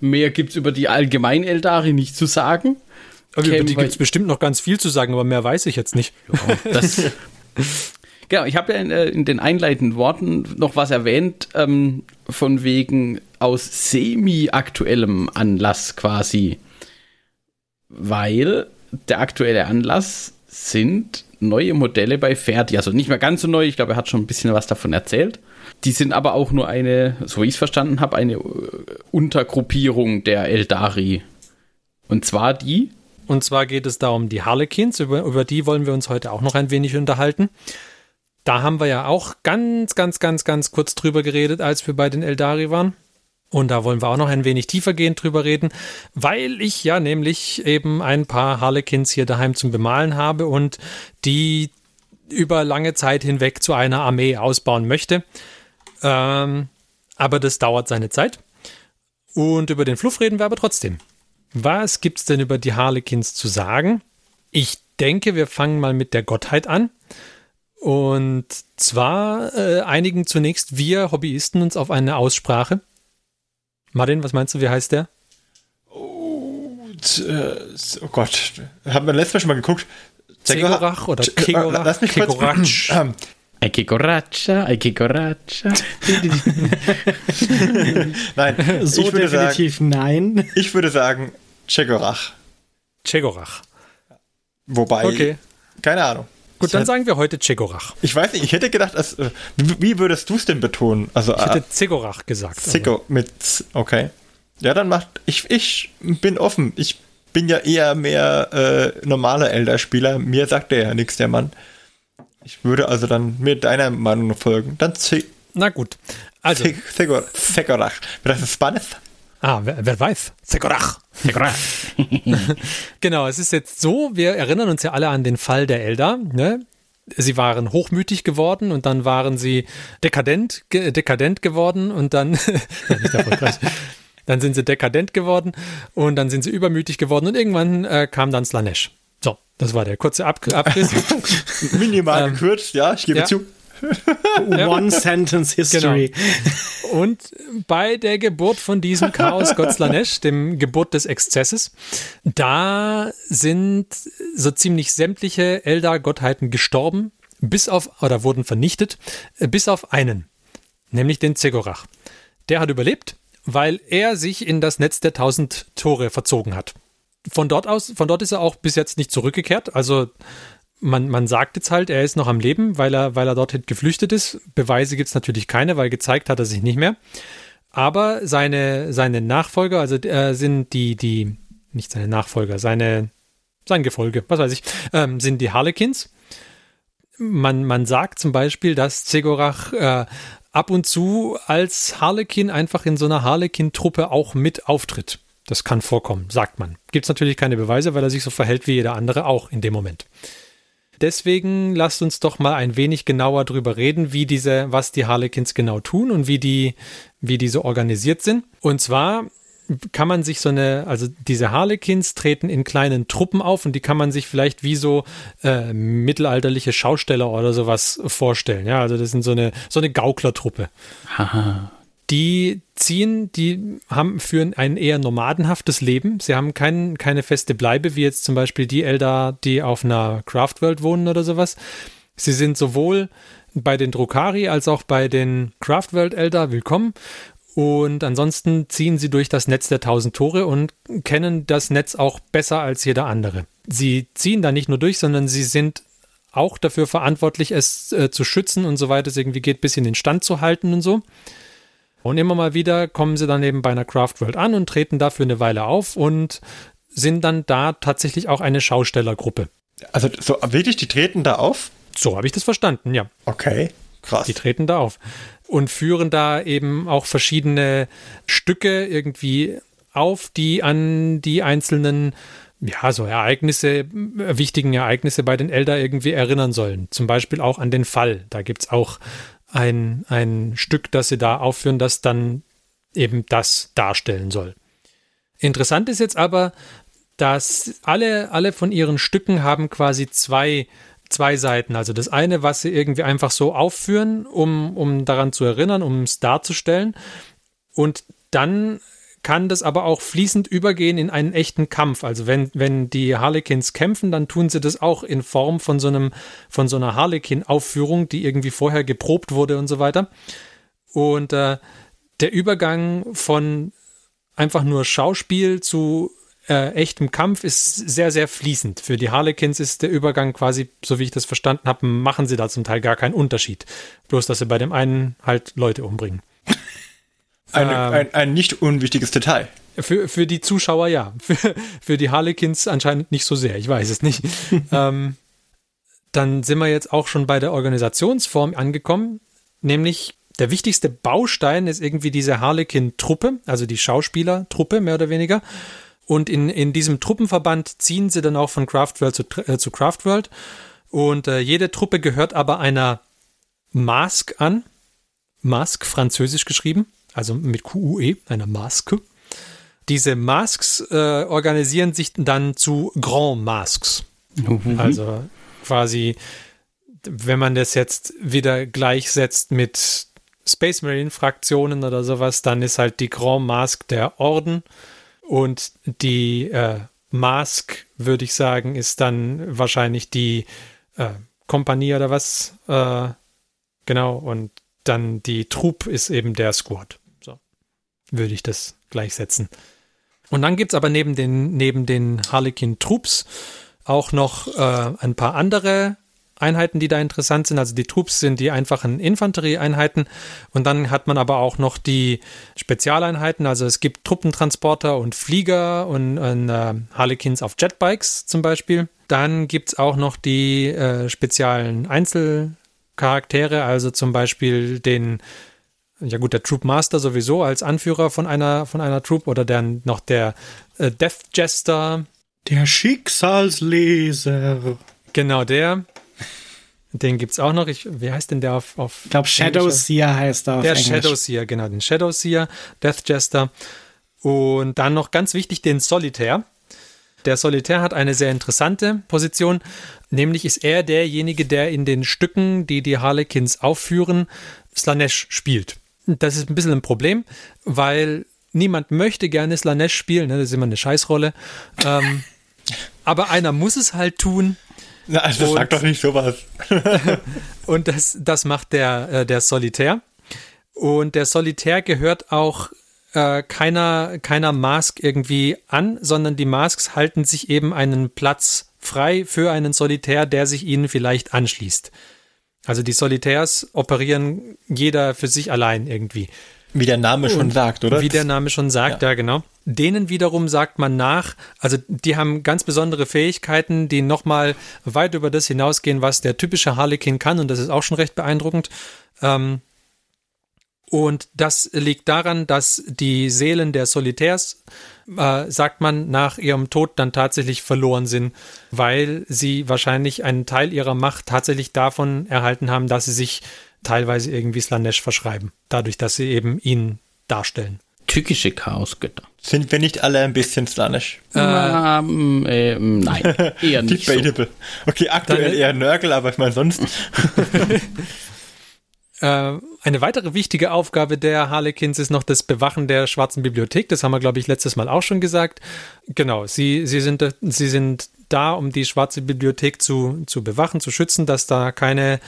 mehr gibt's über die allgemein Eldari nicht zu sagen. Aber über die gibt es bestimmt noch ganz viel zu sagen, aber mehr weiß ich jetzt nicht. Das, genau, ich habe ja in, äh, in den einleitenden Worten noch was erwähnt, ähm, von wegen aus semi-aktuellem Anlass quasi. Weil der aktuelle Anlass sind neue Modelle bei Ferdi. Also nicht mehr ganz so neu, ich glaube, er hat schon ein bisschen was davon erzählt. Die sind aber auch nur eine, so wie ich es verstanden habe, eine äh, Untergruppierung der Eldari. Und zwar die, Und zwar geht es da um die Harlequins, über, über die wollen wir uns heute auch noch ein wenig unterhalten. Da haben wir ja auch ganz, ganz, ganz, ganz kurz drüber geredet, als wir bei den Eldari waren. Und da wollen wir auch noch ein wenig tiefergehend drüber reden, weil ich ja nämlich eben ein paar Harlequins hier daheim zum Bemalen habe und die über lange Zeit hinweg zu einer Armee ausbauen möchte. Ähm, aber das dauert seine Zeit. Und über den Fluff reden wir aber trotzdem. Was gibt's denn über die Harlequins zu sagen? Ich denke, wir fangen mal mit der Gottheit an. Und zwar äh, einigen zunächst wir Hobbyisten uns auf eine Aussprache. Martin, was meinst du, wie heißt der? Äh, oh Gott, haben wir letztes Mal schon mal geguckt. Zegorach oder äh, Kegorach? Lass mich kurz. Kegorach. Ähm, corracha, ay que corracha. Nein, So ich würde sagen, definitiv nein. ich würde sagen Chegorach. Chegorach. Wobei, Okay. keine Ahnung. Gut, dann sagen wir heute Chegorach. Ich weiß nicht, ich hätte gedacht, äh, wie, würdest du es denn betonen? Also, Ich äh, hätte Zegorach gesagt. aber- Zico mit, Z- okay. Ja, dann macht, ich, ich bin offen. Ich bin ja eher mehr äh, normaler Elder-Spieler. Mir sagt der ja nichts, der Mann. Ich würde also dann mir deiner Meinung folgen. Dann Z Na gut. Also. Segorach. Das ist Spanisch. Ah, wer, wer weiß? Segorach. Segorach. genau, es ist jetzt so, wir erinnern uns ja alle an den Fall der Elder. Ne? Sie waren hochmütig geworden und dann waren sie dekadent, ge dekadent geworden und dann, nicht erfolgreich. Dann sind sie dekadent geworden und dann sind sie übermütig geworden und irgendwann äh, kam dann Slanesh. So, das war der kurze Ab Abriss. Minimal ähm, gekürzt, ja, ich gebe ja. zu. One Sentence History. Genau. Und bei der Geburt von diesem Chaos Gott Slanesh, dem Geburt des Exzesses, da sind so ziemlich sämtliche Eldar-Gottheiten gestorben, bis auf, oder wurden vernichtet, bis auf einen, nämlich den Zegorach. Der hat überlebt weil er sich in das Netz der tausend Tore verzogen hat. Von dort aus, von dort ist er auch bis jetzt nicht zurückgekehrt. Also man, man sagt jetzt halt, er ist noch am Leben, weil er, weil er dorthin geflüchtet ist. Beweise gibt es natürlich keine, weil gezeigt hat er sich nicht mehr. Aber seine, seine Nachfolger, also äh, sind die, die, nicht seine Nachfolger, seine, sein Gefolge, was weiß ich, ähm, sind die Harlequins. Man, man sagt zum Beispiel, dass Zegorach äh, ab und zu als Harlekin einfach in so einer Harlekin-Truppe auch mit auftritt. Das kann vorkommen, sagt man. Gibt es natürlich keine Beweise, weil er sich so verhält wie jeder andere auch in dem Moment. Deswegen lasst uns doch mal ein wenig genauer drüber reden, wie diese, was die Harlequins genau tun und wie die, wie die so organisiert sind. Und zwar kann man sich so eine, also diese Harlequins treten in kleinen Truppen auf und die kann man sich vielleicht wie so äh, mittelalterliche Schausteller oder sowas vorstellen. Ja, also das sind so eine, so eine Gauklertruppe. Haha. Die ziehen, die haben, führen ein eher nomadenhaftes Leben. Sie haben kein, keine feste Bleibe, wie jetzt zum Beispiel die Eldar, die auf einer Craftworld wohnen oder sowas. Sie sind sowohl bei den Drukari als auch bei den Craftworld Eldar willkommen und ansonsten ziehen sie durch das Netz der tausend Tore und kennen das Netz auch besser als jeder andere. Sie ziehen da nicht nur durch, sondern sie sind auch dafür verantwortlich, es äh, zu schützen und so weiter, es irgendwie geht, bis in den Stand zu halten und so. Und immer mal wieder kommen sie dann eben bei einer Craft World an und treten dafür eine Weile auf und sind dann da tatsächlich auch eine Schaustellergruppe. Also so wirklich, die treten da auf? So habe ich das verstanden, ja. Okay, krass. Die treten da auf und führen da eben auch verschiedene Stücke irgendwie auf, die an die einzelnen ja, so Ereignisse, wichtigen Ereignisse bei den Elder irgendwie erinnern sollen. Zum Beispiel auch an den Fall. Da gibt es auch ein, ein Stück, das sie da aufführen, das dann eben das darstellen soll. Interessant ist jetzt aber, dass alle, alle von ihren Stücken haben quasi zwei zwei Seiten. Also das eine, was sie irgendwie einfach so aufführen, um, um daran zu erinnern, um es darzustellen. Und dann kann das aber auch fließend übergehen in einen echten Kampf. Also wenn, wenn die Harlequins kämpfen, dann tun sie das auch in Form von so einem, von so einer Harlequin-Aufführung, die irgendwie vorher geprobt wurde und so weiter. Und äh, der Übergang von einfach nur Schauspiel zu äh, echtem Kampf ist sehr, sehr fließend. Für die Harlequins ist der Übergang quasi, so wie ich das verstanden habe, machen sie da zum Teil gar keinen Unterschied. Bloß, dass sie bei dem einen halt Leute umbringen. Ein, ähm, ein, ein nicht unwichtiges Detail. Für, für die Zuschauer ja. Für, für die Harlequins anscheinend nicht so sehr. Ich weiß es nicht. ähm, dann sind wir jetzt auch schon bei der Organisationsform angekommen, nämlich der wichtigste Baustein ist irgendwie diese Harlequin-Truppe, also die Schauspielertruppe mehr oder weniger. Und in, in diesem Truppenverband ziehen sie dann auch von Craftworld zu, äh, zu Craftworld. Und äh, jede Truppe gehört aber einer Mask an. Mask, französisch geschrieben, also mit QUE, einer Maske. Diese Masks äh, organisieren sich dann zu Grand Masks. Mhm. Also quasi, wenn man das jetzt wieder gleichsetzt mit Space Marine Fraktionen oder sowas, dann ist halt die Grand Mask der Orden und die äh, Mask, würde ich sagen, ist dann wahrscheinlich die äh, Kompanie oder was. Äh, genau. Und dann die Trupp ist eben der Squad. Würde ich das gleichsetzen. Und dann gibt es aber neben den, neben den Harlequin-Troops auch noch äh, ein paar andere Einheiten, die da interessant sind. Also die Troops sind die einfachen Infanterieeinheiten und dann hat man aber auch noch die Spezialeinheiten. Also es gibt Truppentransporter und Flieger und, und äh, Harlequins auf Jetbikes zum Beispiel. Dann gibt es auch noch die äh, speziellen Einzel Charaktere, also zum Beispiel den, ja gut, der Troop Master sowieso als Anführer von einer, von einer Troop oder dann noch der äh, Death Jester. Der Schicksalsleser. Genau, der. Den gibt's auch noch. Ich, wie heißt denn der auf, auf Ich glaube, Shadow Seer heißt er auf Der Englisch. Shadow Seer, genau, den Shadow Seer, Death Jester. Und dann noch ganz wichtig den Solitär. Der Solitär hat eine sehr interessante Position, nämlich ist er derjenige, der in den Stücken, die die Harlequins aufführen, Slanesh spielt. Das ist ein bisschen ein Problem, weil niemand möchte gerne Slanesh spielen, ne? das ist immer eine Scheißrolle. Ähm, aber einer muss es halt tun. Na, also Und- sag doch nicht sowas. Und das, das macht der, äh, der Solitär. Und der Solitär gehört auch äh, keiner, keiner Mask irgendwie an, sondern die Masks halten sich eben einen Platz frei für einen Solitär, der sich ihnen vielleicht anschließt. Also die Solitärs operieren jeder für sich allein irgendwie. Wie der Name schon sagt, oder? Wie der Name schon sagt, ja. genau. Denen wiederum sagt man nach, also die haben ganz besondere Fähigkeiten, die nochmal weit über das hinausgehen, was der typische Harlequin kann und das ist auch schon recht beeindruckend. Ähm, und das liegt daran, dass die Seelen der Solitärs, äh, sagt man, nach ihrem Tod dann tatsächlich verloren sind, weil sie wahrscheinlich einen Teil ihrer Macht tatsächlich davon erhalten haben, dass sie sich teilweise irgendwie Slanesh verschreiben, dadurch, dass sie eben ihn darstellen. Tückische Chaosgötter. Sind wir nicht alle ein bisschen slanisch? Ähm, ähm, nein, eher nicht so. Debatable. Okay, aktuell Dann- eher Nörgel, aber ich meine sonst. Äh, eine weitere wichtige Aufgabe der Harlequins ist noch das Bewachen der Schwarzen Bibliothek. Das haben wir, glaube ich, letztes Mal auch schon gesagt. Genau, sie, sie, sind, sie sind da, um die Schwarze Bibliothek zu, zu bewachen, zu schützen, dass da keine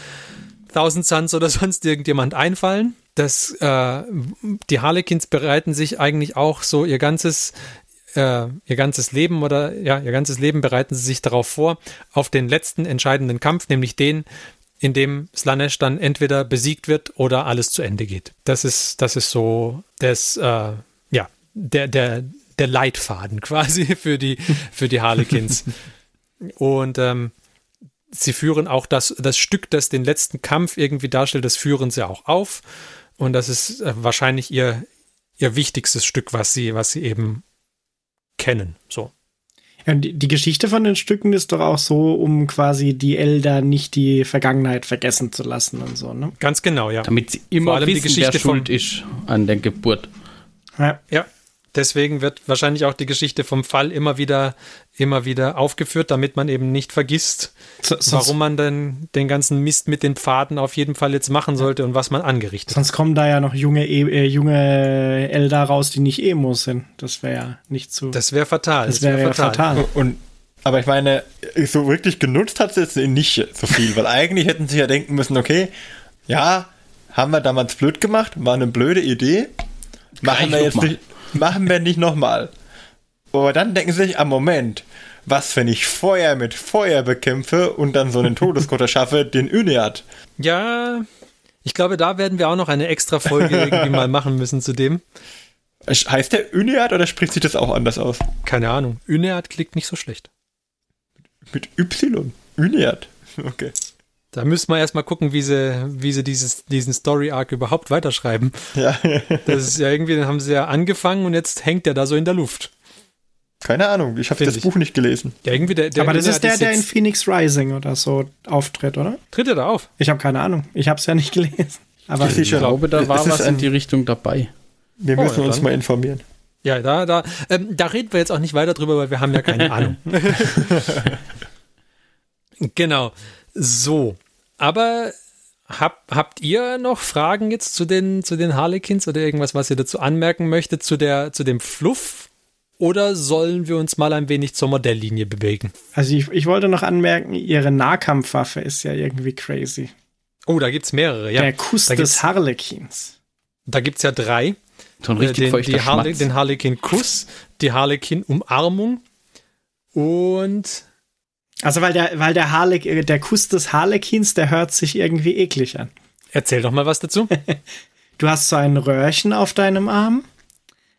Thousand Suns oder sonst irgendjemand einfallen. Das, äh, die Harlequins bereiten sich eigentlich auch so ihr ganzes, äh, ihr ganzes Leben oder ja, ihr ganzes Leben bereiten sie sich darauf vor, auf den letzten entscheidenden Kampf, nämlich den, in dem Slanesh dann entweder besiegt wird oder alles zu Ende geht. Das ist, das ist so das, äh, ja, der, der, der Leitfaden quasi für die, für die Harlequins. Und ähm, sie führen auch das, das Stück, das den letzten Kampf irgendwie darstellt, das führen sie auch auf. Und das ist äh, wahrscheinlich ihr, ihr wichtigstes Stück, was sie, was sie eben kennen. So. Ja, und die, die Geschichte von den Stücken ist doch auch so, um quasi die Elder nicht die Vergangenheit vergessen zu lassen und so, ne? Ganz genau, ja. Damit sie immer die wissen, wer Geschichte vom- schuld ist an der Geburt. Ja. Ja, deswegen wird wahrscheinlich auch die Geschichte vom Fall immer wieder, immer wieder aufgeführt, damit man eben nicht vergisst, So, sonst, warum man denn den ganzen Mist mit den Pfaden auf jeden Fall jetzt machen sollte und was man angerichtet hat. sonst kommen da ja noch junge, E- äh, junge Elder raus, die nicht Emos sind. Das wäre ja nicht zu. Das wäre fatal. das wäre ja fatal. Und, aber ich meine, so wirklich genutzt hat es jetzt nicht so viel, weil eigentlich hätten sie ja denken müssen, okay, ja, haben wir damals blöd gemacht, war eine blöde Idee, machen wir jetzt nicht, machen wir nicht nochmal. Aber dann denken sie sich, am Moment, was, wenn ich Feuer mit Feuer bekämpfe und dann so einen Todesgott erschaffe, den Uneat. Ja, ich glaube, da werden wir auch noch eine extra Folge irgendwie mal machen müssen zu dem. Heißt der Uneat oder spricht sich das auch anders aus? Keine Ahnung. Uneat klingt nicht so schlecht. Mit Y. Uneat. Okay. Da müssen wir erstmal gucken, wie sie, wie sie dieses, diesen Story-Arc überhaupt weiterschreiben. Ja, Das ist ja irgendwie, dann haben sie ja angefangen und jetzt hängt der da so in der Luft. keine Ahnung, ich habe das ich. Buch nicht gelesen. Ja, irgendwie der, der Aber das ist der, der in Phoenix Rising oder so auftritt, oder? Tritt er da auf? Ich habe keine Ahnung. Ich habe es ja nicht gelesen. Aber Ich Ich glaube, da war was in die Richtung dabei. Wir Oh, müssen ja, uns mal informieren. Ja, da, da, ähm, da reden wir jetzt auch nicht weiter drüber, weil wir haben ja keine Ahnung. genau. So. Aber hab, habt ihr noch Fragen jetzt zu den, zu den Harlequins oder irgendwas, was ihr dazu anmerken möchtet, zu, der, zu dem Fluff? Oder sollen wir uns mal ein wenig zur Modelllinie bewegen? also ich, ich wollte noch anmerken, ihre Nahkampfwaffe ist ja irgendwie crazy. Oh, da gibt's mehrere, ja. der Kuss da des Harlequins. da gibt's ja drei. So ein Äh, richtig den, feuchter die Harle den Harlequin-Kuss, die Harlequin-Umarmung und Also weil der, weil der Harlek, äh, der Kuss des Harlequins, der hört sich irgendwie eklig an. erzähl doch mal was dazu. Du hast so ein Röhrchen auf deinem Arm,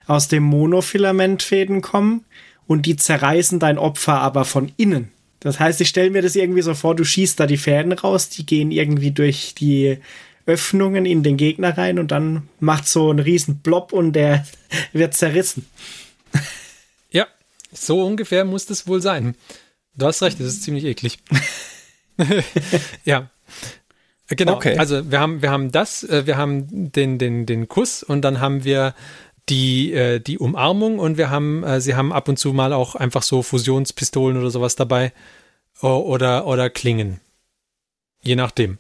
aus dem Monofilamentfäden kommen und die zerreißen dein Opfer aber von innen. Das heißt, ich stelle mir das irgendwie so vor, du schießt da die Fäden raus, die gehen irgendwie durch die Öffnungen in den Gegner rein und dann macht so ein riesen Blob und der wird zerrissen. Ja, so ungefähr muss das wohl sein. Du hast recht, das ist ziemlich eklig. ja. Genau. Okay. Also wir haben, wir haben das, äh, wir haben den, den, den Kuss und dann haben wir die, äh, die Umarmung und wir haben, äh, sie haben ab und zu mal auch einfach so Fusionspistolen oder sowas dabei oder, oder Klingen. Je nachdem.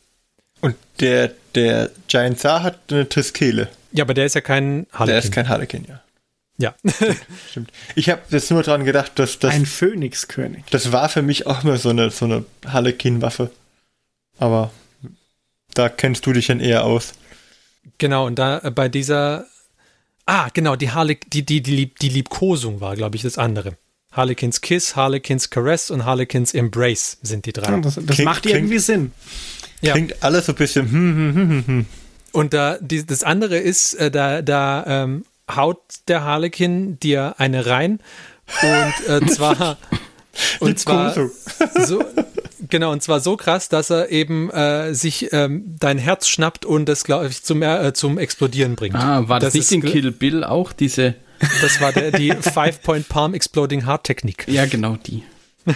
Und der, der Giant Zar hat eine Triskele. Ja, aber der ist ja kein Harlequin. Der ist kein Harlequin, ja. Ja. Stimmt. Ich habe jetzt nur dran gedacht, dass das, Ein Phönixkönig. das war für mich auch mal so eine, so eine Harlequin-Waffe. Aber da kennst du dich dann eher aus. genau, und da äh, bei dieser. Ah, genau, die, Harle die, die, die, Lieb die Liebkosung war, glaube ich, das andere. Harlequins Kiss, Harlequins Caress und Harlequins Embrace sind die drei. Ja, das das Klingt- macht irgendwie Sinn. Ja. Klingt alles so ein bisschen, hm, hm, hm, hm, hm. Und da, die, das andere ist, äh, da, da ähm, haut der Harlequin dir eine rein. Und äh, zwar. Und zwar so, genau, und zwar so krass, dass er eben äh, sich ähm, dein Herz schnappt und das, glaube ich, zum, äh, zum Explodieren bringt. Ah, war das, nicht ist in Kill Bill auch diese? Das war der, die Five-Point Palm Exploding Heart Technik. Ja, genau die.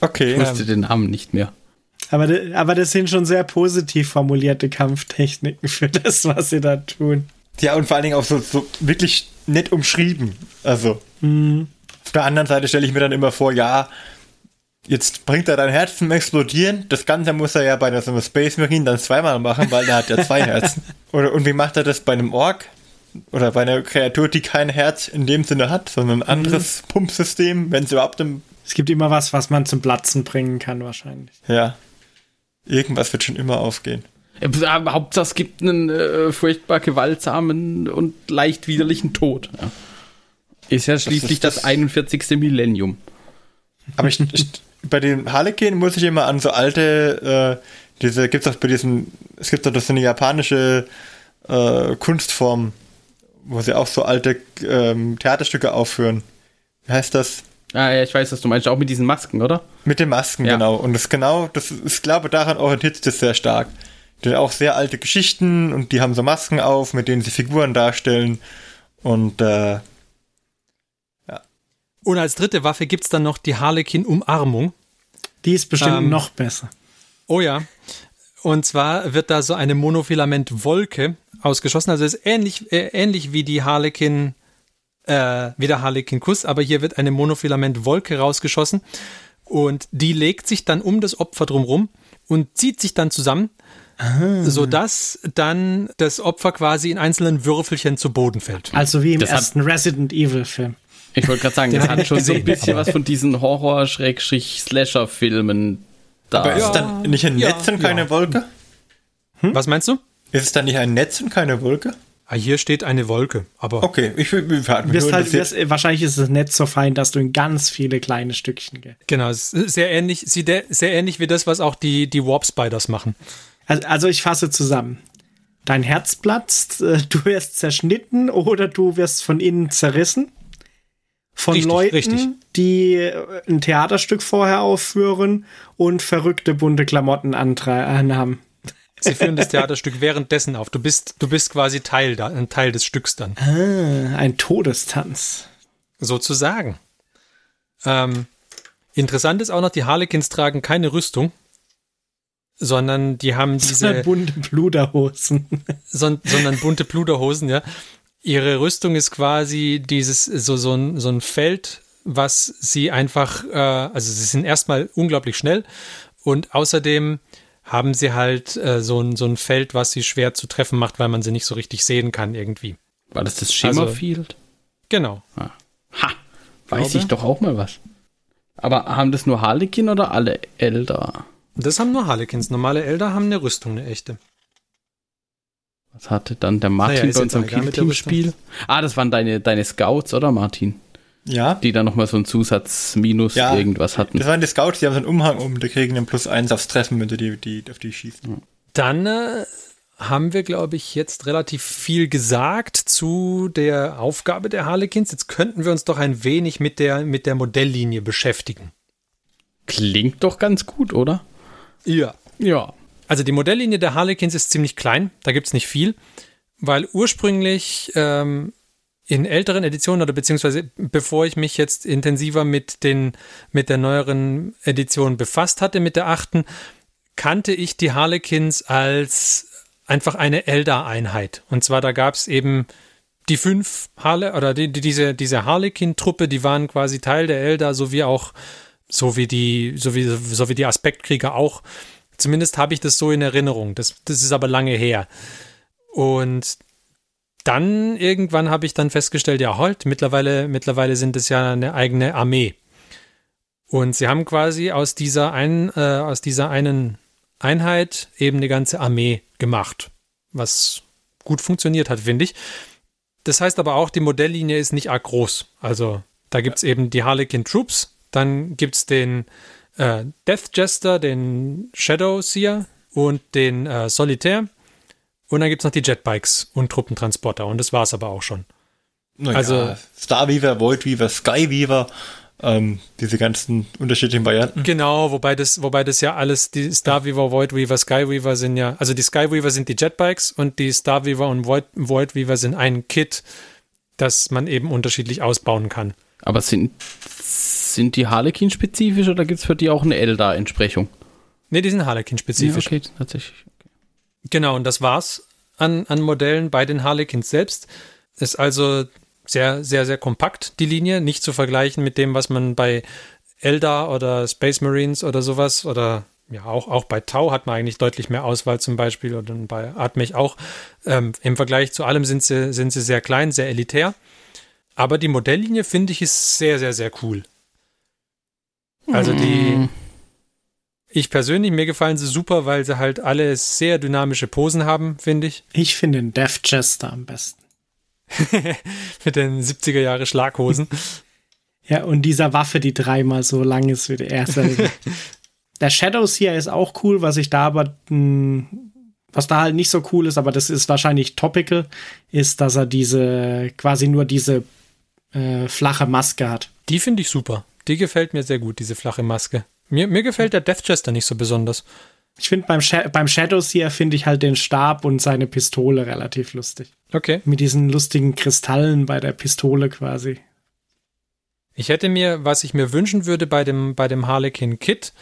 Okay. Ich wusste den Namen nicht mehr. Aber, aber das sind schon sehr positiv formulierte Kampftechniken für das, was sie da tun. Ja, und vor allen Dingen auch so, so wirklich nett umschrieben. Also. Auf der anderen Seite stelle ich mir dann immer vor, ja, jetzt bringt er dein Herz zum Explodieren. Das Ganze muss er ja bei einer, so einer Space Marine dann zweimal machen, weil er hat ja zwei Herzen. Oder, und wie macht er das bei einem Ork? Oder bei einer Kreatur, die kein Herz in dem Sinne hat, sondern ein anderes Pumpsystem, wenn es überhaupt im, Es gibt immer was, was man zum Platzen bringen kann, wahrscheinlich. ja, irgendwas wird schon immer aufgehen. Hauptsache es gibt einen äh, furchtbar gewaltsamen und leicht widerlichen Tod. Ja. Ist ja schließlich ist das, das- 41. Millennium. Aber ich, ich, bei den Harlequin muss ich immer an so alte, äh, diese, gibt's auch bei diesen, es gibt doch so eine japanische äh, Kunstform, wo sie auch so alte ähm, Theaterstücke aufführen. Wie heißt das? Ah, ja, ich weiß, was du meinst. Auch mit diesen Masken, oder? Mit den Masken, Ja. genau. Und das genau, das ist, ich glaube, daran orientiert sich das sehr stark. Die haben auch sehr alte Geschichten und die haben so Masken auf, mit denen sie Figuren darstellen. Und äh, Und als dritte Waffe gibt's dann noch die Harlequin-Umarmung. Die ist bestimmt Ähm, noch besser. Oh ja. Und zwar wird da so eine Monofilament-Wolke ausgeschossen. Also es ist ähnlich, äh, ähnlich wie die Harlequin, äh, wie der Harlequin-Kuss, aber hier wird eine Monofilament-Wolke rausgeschossen und die legt sich dann um das Opfer drumrum und zieht sich dann zusammen, sodass dann das Opfer quasi in einzelnen Würfelchen zu Boden fällt. Also wie im das ersten Resident Evil Film. Ich wollte gerade sagen, das hat schon so ein bisschen was von diesen Horror-Slasher-Filmen da. aber ist es dann nicht ein ja, Netz und keine ja. Wolke? Was meinst du? Ist es dann nicht ein Netz und keine Wolke? Ah, hier steht eine Wolke, aber Okay, ich will, nur halt, wirst, wahrscheinlich ist es nicht so fein, dass du in ganz viele kleine Stückchen gehst. genau, es ist sehr ähnlich, sehr ähnlich wie das, was auch die, die Warp Spiders machen. Also, also ich fasse zusammen. Dein Herz platzt, äh, du wirst zerschnitten oder du wirst von innen zerrissen. Von Richtig, Leuten, richtig. die äh, ein Theaterstück vorher aufführen und verrückte bunte Klamotten anhaben. Sie führen das Theaterstück währenddessen auf. Du bist, du bist quasi Teil da, ein Teil des Stücks dann. Ah, ein Todestanz. Sozusagen. Ähm, interessant ist auch noch, die Harlequins tragen keine Rüstung, sondern die haben Diese diese, bunte Bluderhosen. son, sondern bunte Pluderhosen, ja. Ihre Rüstung ist quasi dieses, so, so ein, so ein Feld, was sie einfach, äh, also sie sind erstmal unglaublich schnell und außerdem haben sie halt äh, so, ein, so ein Feld, was sie schwer zu treffen macht, weil man sie nicht so richtig sehen kann irgendwie. War das das Also- Shimmerfield? Genau. Ha, weiß Glaube. ich doch auch mal was. Aber haben das nur Harlequin oder alle Elder? Das haben nur Harlequins. Normale Elder haben eine Rüstung, eine echte. Was hatte dann der Martin Naja, bei unserem Kill-Team-Spiel? Ah, das waren deine, deine Scouts, oder Martin? Ja, Die dann nochmal so ein Zusatz-Minus Ja. irgendwas hatten. das waren die Scouts, die haben so einen Umhang um, die kriegen dann plus eins aufs Treffen, wenn du die, die, auf die schießt. Dann äh, haben wir, glaube ich, jetzt relativ viel gesagt zu der Aufgabe der Harlequins. Jetzt könnten wir uns doch ein wenig mit der, mit der Modelllinie beschäftigen. Klingt doch ganz gut, oder? Ja. Ja. Also die Modelllinie der Harlequins ist ziemlich klein, da gibt es nicht viel, weil ursprünglich ähm, in älteren Editionen oder beziehungsweise bevor ich mich jetzt intensiver mit den mit der neueren Edition befasst hatte, mit der achten, kannte ich die Harlequins als einfach eine Eldar-Einheit. Und zwar da gab es eben die fünf Harle oder die, die, diese, diese Harlequin-Truppe, die waren quasi Teil der Eldar, so wie auch, so wie die, so wie, so wie die Aspektkrieger auch. Zumindest habe ich das so in Erinnerung. Das, das ist aber lange her. Und dann irgendwann habe ich dann festgestellt, ja, halt, mittlerweile, mittlerweile sind es ja eine eigene Armee. Und sie haben quasi aus dieser einen, äh, aus dieser einen Einheit eben eine ganze Armee gemacht. Was gut funktioniert hat, finde ich. Das heißt aber auch, die Modelllinie ist nicht arg groß. Also da gibt es eben die Harlequin Troops, dann gibt es den äh, Death Jester, den Shadow Seer und den äh, Solitär. Und dann gibt es noch die Jetbikes und Truppentransporter. Und das war es aber auch schon. Naja, also Starweaver, Voidweaver, Skyweaver, ähm, diese ganzen unterschiedlichen Varianten. Genau, wobei das, wobei das ja alles, die Starweaver, Voidweaver, Skyweaver sind ja, also die Skyweaver sind die Jetbikes und die Starweaver und Void, Voidweaver sind ein Kit, das man eben unterschiedlich ausbauen kann. Aber sind, sind die Harlequin spezifisch oder gibt es für die auch eine Eldar-Entsprechung? Ne, die sind Harlequin spezifisch. Ja, okay, tatsächlich. Okay. Genau, und das war's an, an Modellen bei den Harlequins selbst. Ist also sehr, sehr, sehr kompakt, die Linie. Nicht zu vergleichen mit dem, was man bei Eldar oder Space Marines oder sowas oder ja, auch, auch bei Tau hat man eigentlich deutlich mehr Auswahl zum Beispiel oder bei Atmech auch. Ähm, Im Vergleich zu allem sind sie, sind sie sehr klein, sehr elitär. Aber die Modelllinie finde ich ist sehr, sehr, sehr cool. Also die, mm. ich persönlich, mir gefallen sie super, weil sie halt alle sehr dynamische Posen haben, finde ich. Ich finde den Death Chester am besten. Mit den 70er Jahre Schlaghosen. Ja, und dieser Waffe, die dreimal so lang ist wie der erste. der Shadows hier ist auch cool, was ich da aber, mh, hm, was da halt nicht so cool ist, aber das ist wahrscheinlich topical, ist, dass er diese, quasi nur diese äh, flache Maske hat. Die finde ich super. Die gefällt mir sehr gut, diese flache Maske. Mir, mir gefällt der Death Chester nicht so besonders. Ich finde beim, Sh beim Shadows hier finde ich halt den Stab und seine Pistole relativ lustig. Okay. Mit diesen lustigen Kristallen bei der Pistole quasi. Ich hätte mir, was ich mir wünschen würde bei dem, bei dem Harlequin Kit,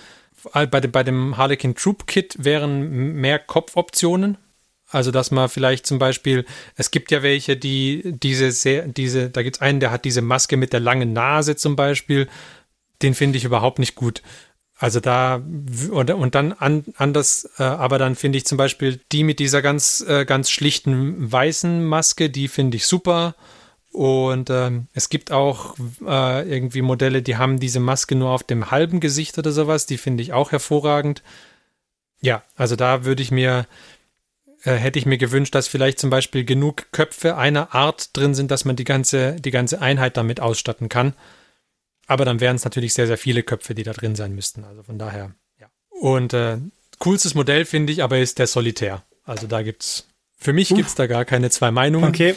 äh, bei dem, bei dem Harlequin Troop Kit wären mehr Kopfoptionen. Also, dass man vielleicht zum Beispiel, es gibt ja welche, die diese sehr, diese, da gibt es einen, der hat diese Maske mit der langen Nase zum Beispiel. Den finde ich überhaupt nicht gut. Also da und, und dann an, anders, äh, aber dann finde ich zum Beispiel die mit dieser ganz äh, ganz schlichten weißen Maske, die finde ich super. Und ähm, es gibt auch äh, irgendwie Modelle, die haben diese Maske nur auf dem halben Gesicht oder sowas. Die finde ich auch hervorragend. Ja, also da würde ich mir äh, hätte ich mir gewünscht, dass vielleicht zum Beispiel genug Köpfe einer Art drin sind, dass man die ganze die ganze Einheit damit ausstatten kann. Aber dann wären es natürlich sehr, sehr viele Köpfe, die da drin sein müssten. Also von daher, ja. Und äh, coolstes Modell, finde ich, aber ist der Solitär. Also da gibt's, für mich uh. gibt's da gar keine zwei Meinungen. Okay.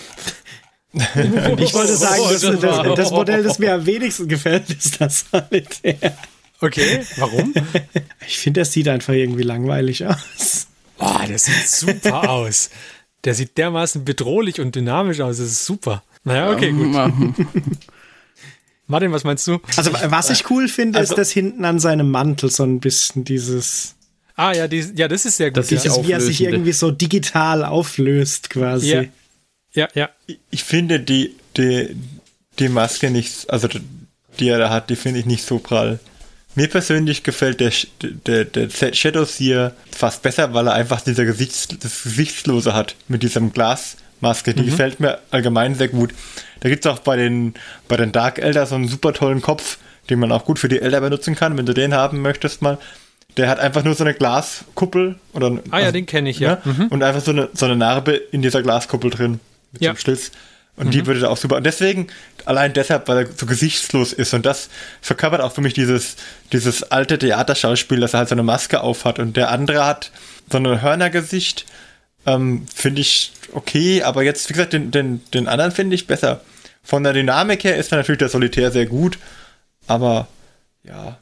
ich wollte sagen, das, das, das, Modell, das mir am wenigsten gefällt, ist das Solitär. Okay, warum? Ich finde, das sieht einfach irgendwie langweilig aus. Boah, der sieht super aus. Der sieht dermaßen bedrohlich und dynamisch aus. Das ist super. Naja, okay, gut. Martin, was meinst du? Also, was ich cool finde, also, ist, dass hinten an seinem Mantel so ein bisschen dieses. Ah, ja, die, ja, das ist sehr gut. Das ist, wie er sich irgendwie so digital auflöst, quasi. Ja, ja. ja. Ich finde die, die, die Maske nicht, also die er da hat, die finde ich nicht so prall. Mir persönlich gefällt der, der, der Shadows hier fast besser, weil er einfach dieser Gesichts, das Gesichtslose hat mit diesem Glasmaske. Die mhm. gefällt mir allgemein sehr gut. Da gibt es auch bei den, bei den Dark Elder so einen super tollen Kopf, den man auch gut für die Elder benutzen kann, wenn du den haben möchtest mal. Der hat einfach nur so eine Glaskuppel. Oder, ah ja, also, den kenne ich, ja. ja mhm. Und einfach so eine, so eine Narbe in dieser Glaskuppel drin. Mit ja. so einem Schlitz. Und mhm. die würde da auch super. Und deswegen, allein deshalb, weil er so gesichtslos ist. Und das verkörpert auch für mich dieses, dieses alte Theaterschauspiel, dass er halt so eine Maske aufhat. Und der andere hat so ein Hörnergesicht. Ähm, finde ich okay, aber jetzt, wie gesagt, den, den, den anderen finde ich besser. Von der Dynamik her ist natürlich der Solitär sehr gut, aber ja.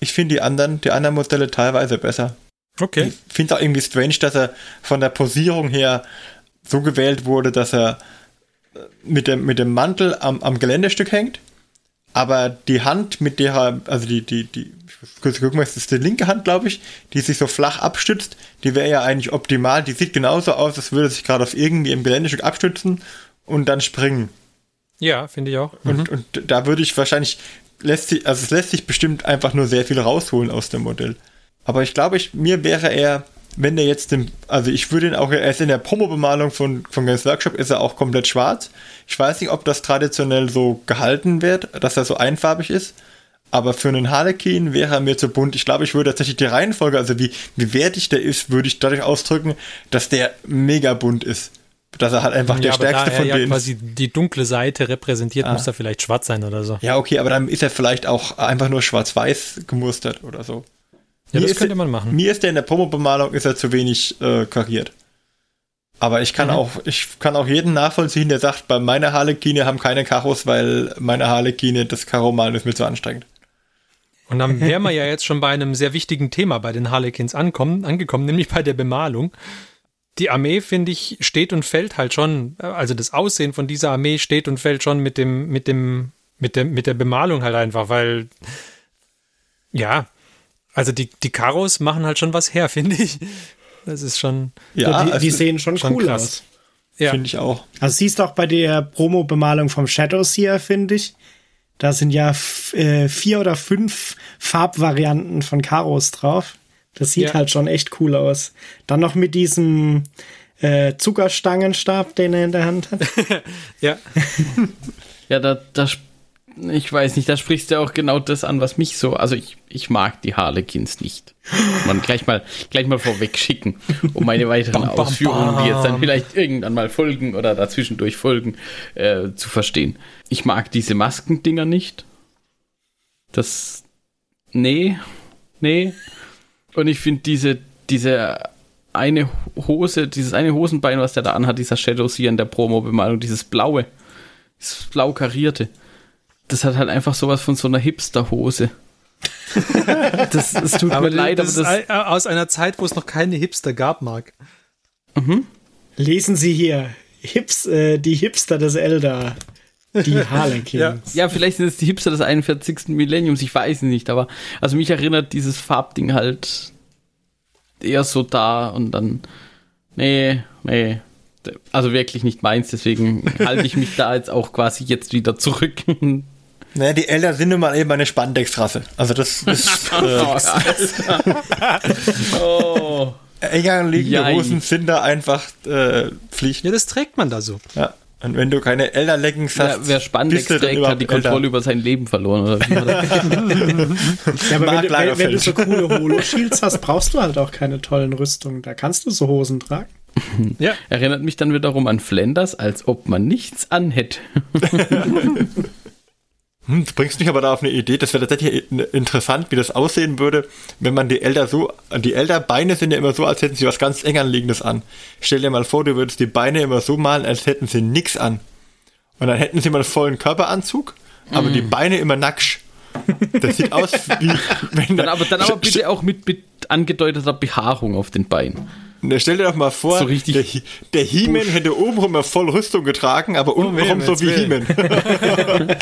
Ich finde die anderen, die anderen Modelle teilweise besser. Okay. Ich finde es auch irgendwie strange, dass er von der Posierung her so gewählt wurde, dass er äh, mit dem, mit dem Mantel am, am Geländestück hängt, aber die Hand, mit der er, also die, die, die, kurz gucken, das ist die linke Hand, glaube ich, die sich so flach abstützt, die wäre ja eigentlich optimal. Die sieht genauso aus, als würde sich gerade auf irgendwie im Geländestück abstützen und dann springen. Ja, finde ich auch. Und, und da würde ich wahrscheinlich, lässt sich, also es lässt sich bestimmt einfach nur sehr viel rausholen aus dem Modell. Aber ich glaube, ich, mir wäre er, wenn der jetzt den, also ich würde ihn auch, er ist in der Promo-Bemalung von, von Games Workshop, ist er auch komplett schwarz. Ich weiß nicht, ob das traditionell so gehalten wird, dass er so einfarbig ist. Aber für einen Harlequin wäre er mir zu bunt. Ich glaube, ich würde tatsächlich die Reihenfolge, also wie, wie wertig der ist, würde ich dadurch ausdrücken, dass der mega bunt ist. Dass er halt einfach Ja, der stärkste da er von ja denen quasi die dunkle Seite repräsentiert, Ah. muss er vielleicht schwarz sein oder so. Ja, okay, aber dann ist er vielleicht auch einfach nur schwarz-weiß gemustert oder so. Ja, Mir das könnte man machen. Mir ist der in der Promo-Bemalung ist er zu wenig äh, kariert. Aber ich kann Mhm. auch, ich kann auch jeden nachvollziehen, der sagt, bei meiner Harlekine haben keine Karos, weil meine Harlekine das Karo-Malen ist mir zu anstrengend. Und dann wären wir ja jetzt schon bei einem sehr wichtigen Thema bei den Harlequins ankommen, angekommen, nämlich bei der Bemalung. Die Armee, finde ich, steht und fällt halt schon, also das Aussehen von dieser Armee steht und fällt schon mit dem, mit dem, mit der, mit der Bemalung halt einfach, weil, ja, also die, die Karos machen halt schon was her, finde ich. Das ist schon, Ja, die, also die sehen schon, schon cool krass. aus. ja. Finde ich auch. Also siehst du auch bei der Promo-Bemalung vom Shadowseer, finde ich. Da sind ja äh, vier oder fünf Farbvarianten von Karos drauf. Das sieht Ja. halt schon echt cool aus. Dann noch mit diesem äh, Zuckerstangenstab, den er in der Hand hat. ja. Ja, da, da, ich weiß nicht, da sprichst du auch genau das an, was mich so, also ich, ich mag die Harlequins nicht. Man gleich mal, gleich mal vorweg schicken, um meine weiteren Bam, bam, Ausführungen, die jetzt dann bam. vielleicht irgendwann mal folgen oder dazwischendurch folgen, äh, zu verstehen. Ich mag diese Maskendinger nicht. Das, nee, nee. Und ich finde diese, diese eine Hose, dieses eine Hosenbein, was der da anhat, dieser Shadows hier in der Promo-Bemalung, dieses blaue, dieses blau karierte. Das hat halt einfach sowas von so einer Hipster-Hose. das, es tut mir leid, aber das, das, ist aus einer Zeit, wo es noch keine Hipster gab, Marc. Lesen Sie hier. Hips, äh, die Hipster des Elder. Die Harlequins. Ja. ja, vielleicht sind es die Hipster des 41. Millenniums, ich weiß nicht, aber also mich erinnert dieses Farbding halt eher so da und dann, nee, nee, also wirklich nicht meins, deswegen halte ich mich da jetzt auch quasi jetzt wieder zurück. Naja, die Elder sind nun mal eben eine Spandex-Rasse. Also das ist, äh, oh. enger liegende Jei. Hosen sind da einfach äh, Pflicht. Ja, das trägt man da so. Ja. Und wenn du keine Elder-Leggings hast, Ja, wer Spandex bist du dann trägt, hat die Kontrolle Elder. über sein Leben verloren. Oder wie? Ja, aber wenn wenn, wenn du so coole Holo-Shields hast, brauchst du halt auch keine tollen Rüstungen. Da kannst du so Hosen tragen. Ja. Erinnert mich dann wiederum an Flanders, als ob man nichts anhätte. Hm, du bringst mich aber da auf eine Idee, das wäre tatsächlich in- interessant, wie das aussehen würde, wenn man die Elder so, die Elder-Beine sind ja immer so, als hätten sie was ganz eng anliegendes an. Stell dir mal vor, du würdest die Beine immer so malen, als hätten sie nix an. Und dann hätten sie mal einen vollen Körperanzug, aber Mm. die Beine immer nackt. Das sieht aus wie, wenn Dann aber, dann aber bitte auch mit, mit angedeuteter Behaarung auf den Beinen. Na, stell dir doch mal vor, So richtig der, der He-Man hätte obenrum immer voll Rüstung getragen, aber untenrum so wie. He-Man.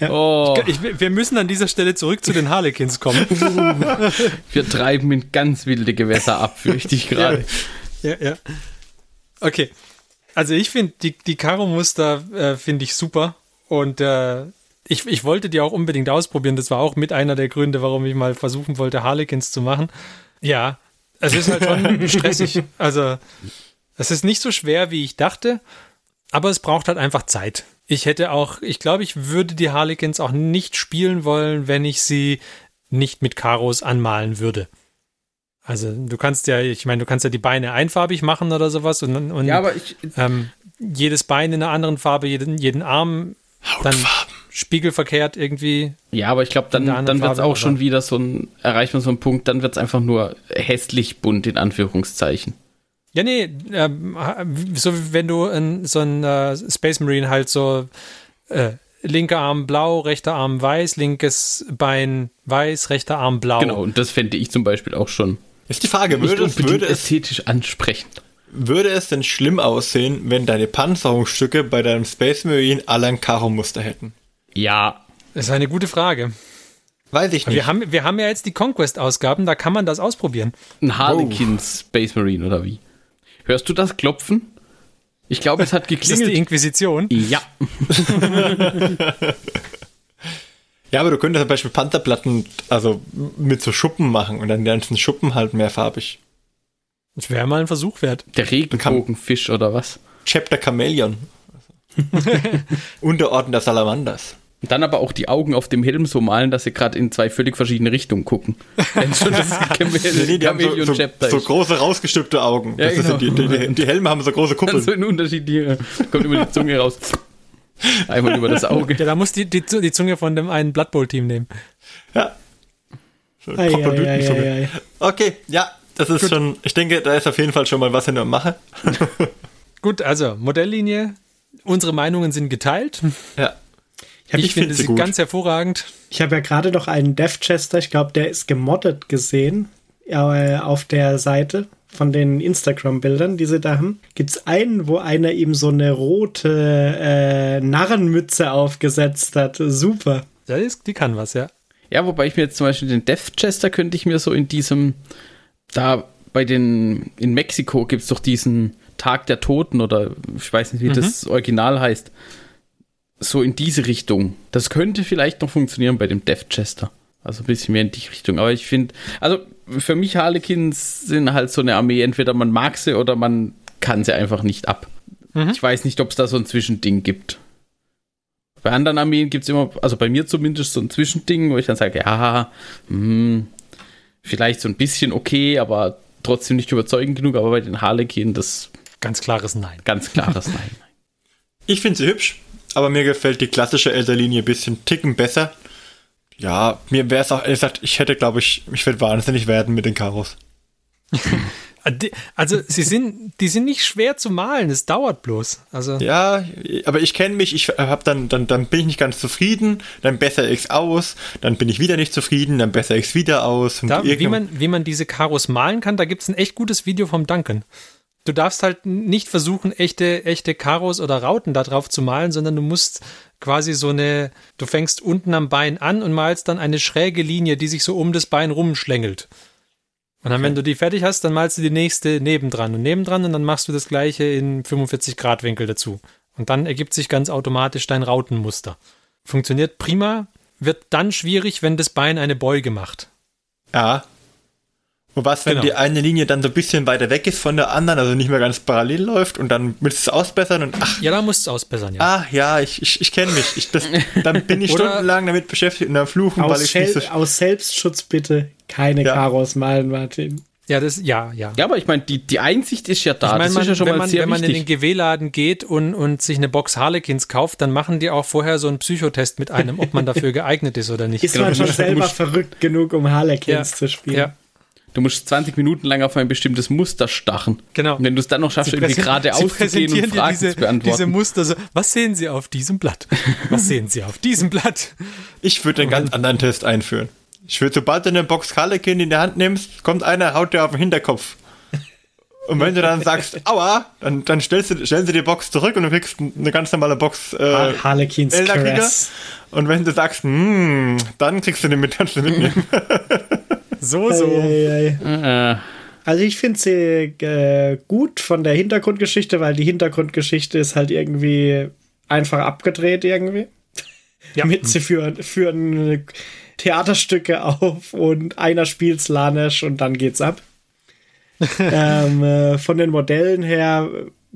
Oh, Ich, wir müssen an dieser Stelle zurück zu den Harlequins kommen. wir treiben in ganz wilde Gewässer ab, fürchte ich gerade. ja, ja. Okay. Also ich finde, die, die Karo-Muster äh, finde ich super. Und äh, ich, ich wollte die auch unbedingt ausprobieren. Das war auch mit einer der Gründe, warum ich mal versuchen wollte, Harlequins zu machen. Ja, es ist halt schon stressig. Also es ist nicht so schwer, wie ich dachte, aber es braucht halt einfach Zeit. Ich hätte auch, ich glaube, ich würde die Harlequins auch nicht spielen wollen, wenn ich sie nicht mit Karos anmalen würde. Also du kannst ja, ich meine, du kannst ja die Beine einfarbig machen oder sowas und, und Ja, aber ich, ähm, jedes Bein in einer anderen Farbe, jeden, jeden Arm dann spiegelverkehrt irgendwie. ja, aber ich glaube, dann, In dann wird es auch schon wieder so ein, erreicht man so einen Punkt, dann wird es einfach nur hässlich bunt, in Anführungszeichen. Ja, nee, ähm, so wie wenn du ein, so ein äh, Space Marine halt so äh, linker Arm blau, rechter Arm weiß, linkes Bein weiß, rechter Arm blau. Genau, und das fände ich zum Beispiel auch schon Ist die Frage, würde es, würde, es, ästhetisch ansprechend. würde es denn schlimm aussehen, wenn deine Panzerungsstücke bei deinem Space Marine alle ein Karo-Muster hätten? Ja, Das ist eine gute Frage. Weiß ich nicht. Wir haben, wir haben ja jetzt die Conquest-Ausgaben, da kann man das ausprobieren. ein Harlequin Space Marine oder wie? Hörst du das Klopfen? Ich glaube, es hat Ist das die geklingelt. Inquisition? Ja, ja, aber du könntest zum Beispiel Panzerplatten also mit so Schuppen machen und dann die ganzen Schuppen halt mehrfarbig. Das wäre mal ein Versuch wert. der Regenbogenfisch oder was? Chapter Chameleon. Unterorden der Salamanders. Und dann aber auch die Augen auf dem Helm so malen, dass sie gerade in zwei völlig verschiedene Richtungen gucken. Wenn schon das Nee, die haben so, Chameleon so, Chapter so große rausgestülpte Augen. Ja, das ist genau. die, die, die, die Helme haben so große Kuppeln. so in unterschiedliche, kommt immer die Zunge raus. Einmal über das Auge. Ja, da muss die, die, die Zunge von dem einen Blood Bowl Team nehmen. Ja. So Ei, ei, ei, ei, ei. Okay, ja, das ist schon, ich denke, da ist auf jeden Fall schon mal was in der Mache. Gut, also Modelllinie. Unsere Meinungen sind geteilt. Ja. Ich Ich, finde sie sie gut. ganz hervorragend. Ich habe ja gerade noch einen Dev Chester, ich glaube, der ist gemoddet gesehen äh, auf der Seite von den Instagram-Bildern, die sie da haben. Gibt es einen, wo einer ihm so eine rote äh, Narrenmütze aufgesetzt hat. Super. Ja, die ist- die kann was, ja. Ja, wobei ich mir jetzt zum Beispiel den Death Chester könnte ich mir so in diesem, da bei den, in Mexiko gibt es doch diesen Tag der Toten oder ich weiß nicht, wie das Original heißt. So in diese Richtung. Das könnte vielleicht noch funktionieren bei dem Death Chester. Also ein bisschen mehr in die Richtung. Aber ich finde, also für mich Harlequins sind halt so eine Armee, entweder man mag sie oder man kann sie einfach nicht ab. Ich weiß nicht, ob es da so ein Zwischending gibt. Bei anderen Armeen gibt es immer, also bei mir zumindest so ein Zwischending, wo ich dann sage, ja, hm, vielleicht so ein bisschen okay, aber trotzdem nicht überzeugend genug. Aber bei den Harlequin das Ganz klares Nein. ganz klares Nein. Ich finde sie hübsch, aber mir gefällt die klassische Elderlinie ein bisschen ticken besser. Ja, mir wäre es auch, ehrlich gesagt, ich hätte, glaube ich, ich würde wahnsinnig werden mit den Karos. Also sie sind, die sind nicht schwer zu malen, es dauert bloß. Also Ja, aber ich kenne mich, ich hab dann, dann, dann bin ich nicht ganz zufrieden, dann bessere ich's aus, dann bin ich wieder nicht zufrieden, dann bessere ich's wieder aus. Da, wie, man, wie man diese Karos malen kann, da gibt es ein echt gutes Video vom Duncan. Du darfst halt nicht versuchen, echte, echte Karos oder Rauten da drauf zu malen, sondern du musst quasi so eine, du fängst unten am Bein an und malst dann eine schräge Linie, die sich so um das Bein rumschlängelt. Und dann, wenn du die fertig hast, dann malst du die nächste nebendran und nebendran und dann machst du das gleiche in 45 Grad Winkel dazu. Und dann ergibt sich ganz automatisch dein Rautenmuster. Funktioniert prima, wird dann schwierig, wenn das Bein eine Beuge macht. Ja. Und was, wenn Genau. die eine Linie dann so ein bisschen weiter weg ist von der anderen, also nicht mehr ganz parallel läuft und dann willst du es ausbessern und ach, Ja, da musst du es ausbessern, ja. ah, ja, ich, ich, ich kenne mich. Ich, das, dann bin ich stundenlang damit beschäftigt und dann fluchen, weil Aus, ich nicht so. Aus Selbstschutz bitte keine Ja. Karos malen, Martin. Ja, das, ja, ja. Ja, aber ich meine, die, die Einsicht ist ja da. ich meine, das man, ist ja schon wenn, mal man, sehr wenn man in den wichtig. GW-Laden geht und, und sich eine Box Harlequins kauft, dann machen die auch vorher so einen Psychotest mit einem, ob man dafür geeignet ist oder nicht. Ist Genau, man schon selber verrückt genug, um Harlequins Ja. zu spielen? Ja, Du musst 20 Minuten lang auf ein bestimmtes Muster stachen. Genau. Und wenn du es dann noch schaffst, irgendwie gerade auszugehen und Fragen diese, zu beantworten. diese Muster so, was sehen Sie auf diesem Blatt? Was sehen Sie auf diesem Blatt? Ich würde einen ganz anderen Test einführen. Ich würde, sobald du eine Box Harlequin in der Hand nimmst, kommt einer, haut dir auf den Hinterkopf. Und wenn du dann sagst, aua, dann, dann stellst du, stellen sie die Box zurück und du kriegst eine ganz normale Box äh, Har- Harlequins Elderkrieger. Caress. Und wenn du sagst, hm, dann kriegst du den mit, kannst du mitnehmen. So, so. Ei, ei, ei. äh, Also ich finde sie äh, gut von der Hintergrundgeschichte, weil die Hintergrundgeschichte ist halt irgendwie einfach abgedreht irgendwie. Ja. Mit sie führen, führen Theaterstücke auf und einer spielt Slanesh und dann geht's ab. ähm, äh, von den Modellen her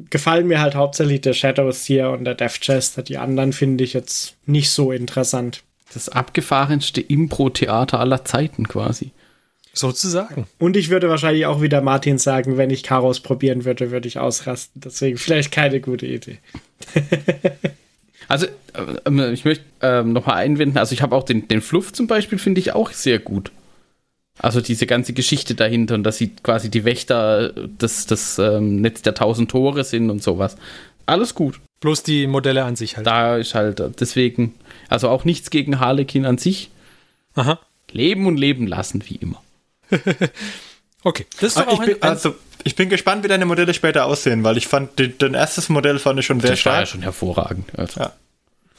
gefallen mir halt hauptsächlich der Shadows hier und der Death Chester. Die anderen finde ich jetzt nicht so interessant. das abgefahrenste Impro-Theater aller Zeiten quasi. Sozusagen. Und ich würde wahrscheinlich auch wieder Martin sagen, wenn ich Karos probieren würde, würde ich ausrasten. Deswegen vielleicht keine gute Idee. Also, äh, ich möchte ähm, nochmal einwenden, also ich habe auch den, den Fluff zum Beispiel, finde ich auch sehr gut. Also diese ganze Geschichte dahinter und dass sie quasi die Wächter des, des ähm, Netz der tausend Tore sind und sowas. Alles gut. Bloß die Modelle an sich halt. Da ist halt deswegen, also auch nichts gegen Harlequin an sich. Aha. Leben und leben lassen, wie immer. Okay, das ist Ah, doch ich auch bin, ein, ein, also, ich bin gespannt, wie deine Modelle später aussehen, weil ich fand, die, dein erstes Modell fand ich schon sehr Das war ja stark. schon hervorragend. Also. Ja.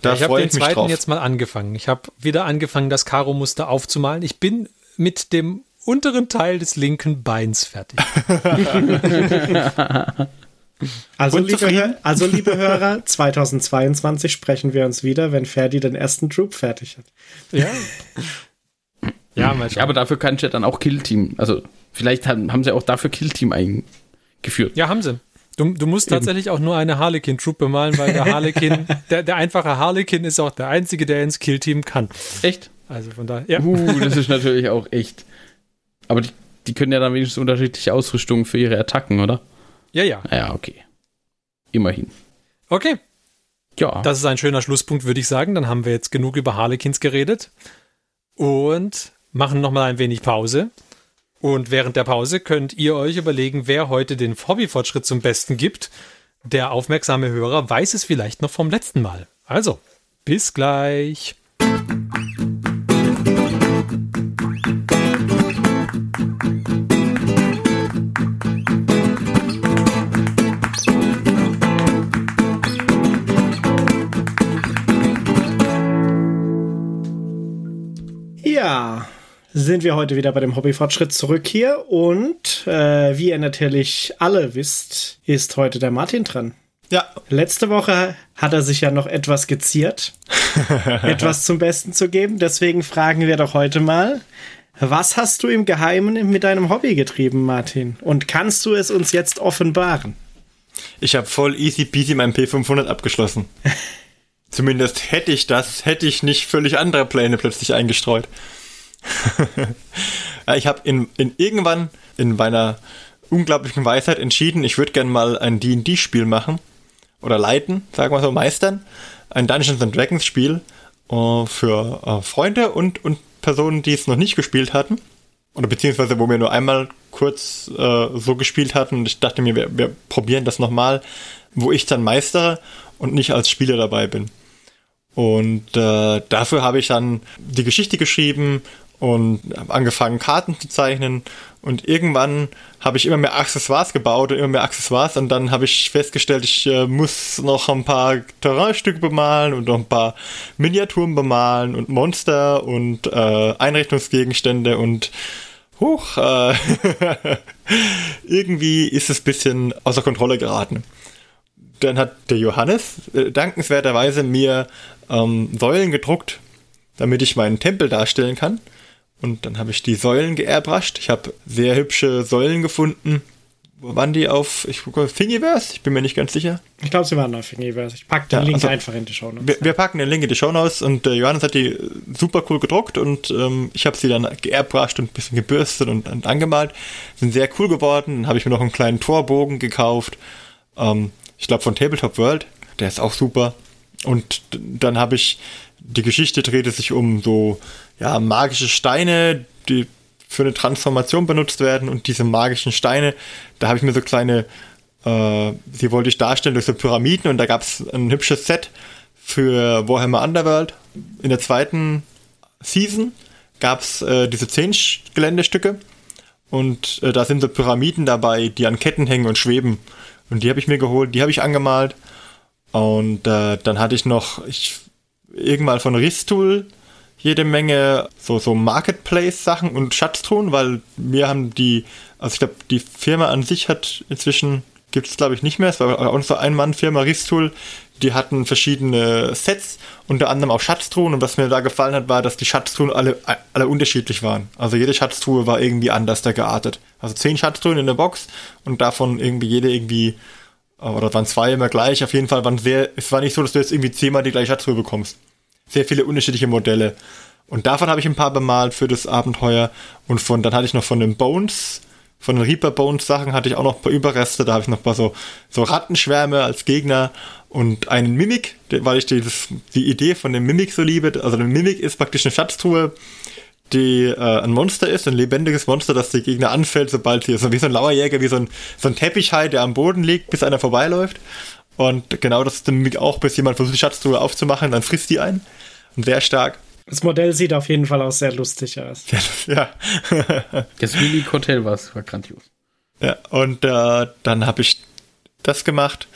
Da ich habe den ich mich zweiten drauf. jetzt mal angefangen. Ich habe wieder angefangen, das Karo-Muster aufzumalen. Ich bin mit dem unteren Teil des linken Beins fertig. Also liebe, also, liebe Hörer, 2022 sprechen wir uns wieder, wenn Ferdi den ersten Troop fertig hat. Ja. Ja, mal schauen. Aber dafür kannst du ja dann auch Killteam. Also, vielleicht haben, haben sie auch dafür Killteam eingeführt. Ja, haben sie. Du, du musst tatsächlich auch nur eine Harlequin-Troop bemalen, weil der Harlequin, der, der einfache Harlequin ist auch der einzige, der ins Killteam kann. Echt? Also von daher, ja. Uh, das ist natürlich auch echt. Aber die, die können ja dann wenigstens unterschiedliche Ausrüstungen für ihre Attacken, oder? Ja, ja. Ja, okay. Immerhin. Okay, Ja. das ist ein schöner Schlusspunkt, würde ich sagen. Dann haben wir jetzt genug über Harlequins geredet und machen nochmal ein wenig Pause. Und während der Pause könnt ihr euch überlegen, wer heute den Hobbyfortschritt zum Besten gibt. Der aufmerksame Hörer weiß es vielleicht noch vom letzten Mal. Also, bis gleich. Ja, sind wir heute wieder bei dem Hobbyfortschritt zurück hier und äh, wie ihr natürlich alle wisst, ist heute der Martin dran. Ja, Letzte Woche hat er sich ja noch etwas geziert, etwas zum Besten zu geben. Deswegen fragen wir doch heute mal, was hast du im Geheimen mit deinem Hobby getrieben, Martin? Und kannst du es uns jetzt offenbaren? ich habe voll easy peasy mein P500 abgeschlossen. Zumindest hätte ich das, hätte ich nicht völlig andere Pläne plötzlich eingestreut. Ja, ich habe in, in irgendwann in meiner unglaublichen Weisheit entschieden, ich würde gern mal ein D&D-Spiel machen oder leiten, sagen wir so, meistern, ein Dungeons and Dragons Spiel äh, für äh, Freunde und, und Personen, die es noch nicht gespielt hatten. Oder beziehungsweise wo wir nur einmal kurz äh, so gespielt hatten. Und ich dachte mir, wir, wir probieren das nochmal, wo ich dann meistere und nicht als Spieler dabei bin. Und äh, dafür habe ich dann die Geschichte geschrieben und habe angefangen, Karten zu zeichnen. Und irgendwann habe ich immer mehr Accessoires gebaut und immer mehr Accessoires. Und dann habe ich festgestellt, ich äh, muss noch ein paar Terrainstücke bemalen und noch ein paar Miniaturen bemalen und Monster und äh, Einrichtungsgegenstände und Huch, äh, irgendwie ist es ein bisschen außer Kontrolle geraten dann hat der Johannes äh, dankenswerterweise mir ähm, Säulen gedruckt, damit ich meinen Tempel darstellen kann. Und dann habe ich die Säulen geairbrushed. Ich habe sehr hübsche Säulen gefunden. Wo waren die auf? Ich gucke, Thingiverse? Ich bin mir nicht ganz sicher. Ich glaube, sie waren auf Thingiverse. Ich packe den Ja, Link also- einfach in die Show Notes. Wir, wir packen den Link in die Show Notes und äh, Johannes hat die super cool gedruckt und ähm, ich habe sie dann geairbrushed und ein bisschen gebürstet und, und angemalt. Sind sehr cool geworden. Dann habe ich mir noch einen kleinen Torbogen gekauft. Ähm, ich glaube von Tabletop World. Der ist auch super. Und dann habe ich, die Geschichte drehte sich um so, ja, magische Steine, die für eine Transformation benutzt werden und diese magischen Steine, da habe ich mir so kleine, äh, die wollte ich darstellen durch so Pyramiden und da gab es ein hübsches Set für Warhammer Underworld. In der zweiten Season gab es äh, diese zehn Geländestücke und äh, da sind so Pyramiden dabei, die an Ketten hängen und schweben. Und die habe ich mir geholt, die habe ich angemalt. Und äh, dann hatte ich noch ich, irgendwann von Ristool jede Menge so, so Marketplace-Sachen und Schatztruhen, weil wir haben die, also ich glaube, die Firma an sich hat inzwischen, gibt es glaube ich nicht mehr, es war unsere Ein-Mann-Firma Ristool, die hatten verschiedene Sets, unter anderem auch Schatztruhen und was mir da gefallen hat, war, dass die Schatztruhen alle, alle unterschiedlich waren. Also jede Schatztruhe war irgendwie anders da geartet. Also zehn Schatztruhen in der Box und davon irgendwie jede irgendwie oder waren zwei immer gleich. Auf jeden Fall waren sehr, es war nicht so, dass du jetzt irgendwie zehnmal die gleiche Schatztruhe bekommst. Sehr viele unterschiedliche Modelle. Und davon habe ich ein paar bemalt für das Abenteuer. Und von, dann hatte ich noch von den Bones, von den Reaper Bones Sachen hatte ich auch noch ein paar Überreste. Da habe ich noch ein paar so, so Rattenschwärme als Gegner und einen Mimik, weil ich dieses, die Idee von dem Mimik so liebe. Also der Mimik ist praktisch eine Schatztruhe, die äh, ein Monster ist, ein lebendiges Monster, das die Gegner anfällt, sobald sie, so wie so ein Lauerjäger, wie so ein, so ein Teppichhai, der am Boden liegt, bis einer vorbeiläuft. Und genau das ist dann auch, bis jemand versucht, die Schatztruhe aufzumachen, dann frisst die ein. Und sehr stark. Das Modell sieht auf jeden Fall auch sehr lustig aus. Ja. Das Willy Hotel war war grandios. Ja, und äh, dann habe ich das gemacht.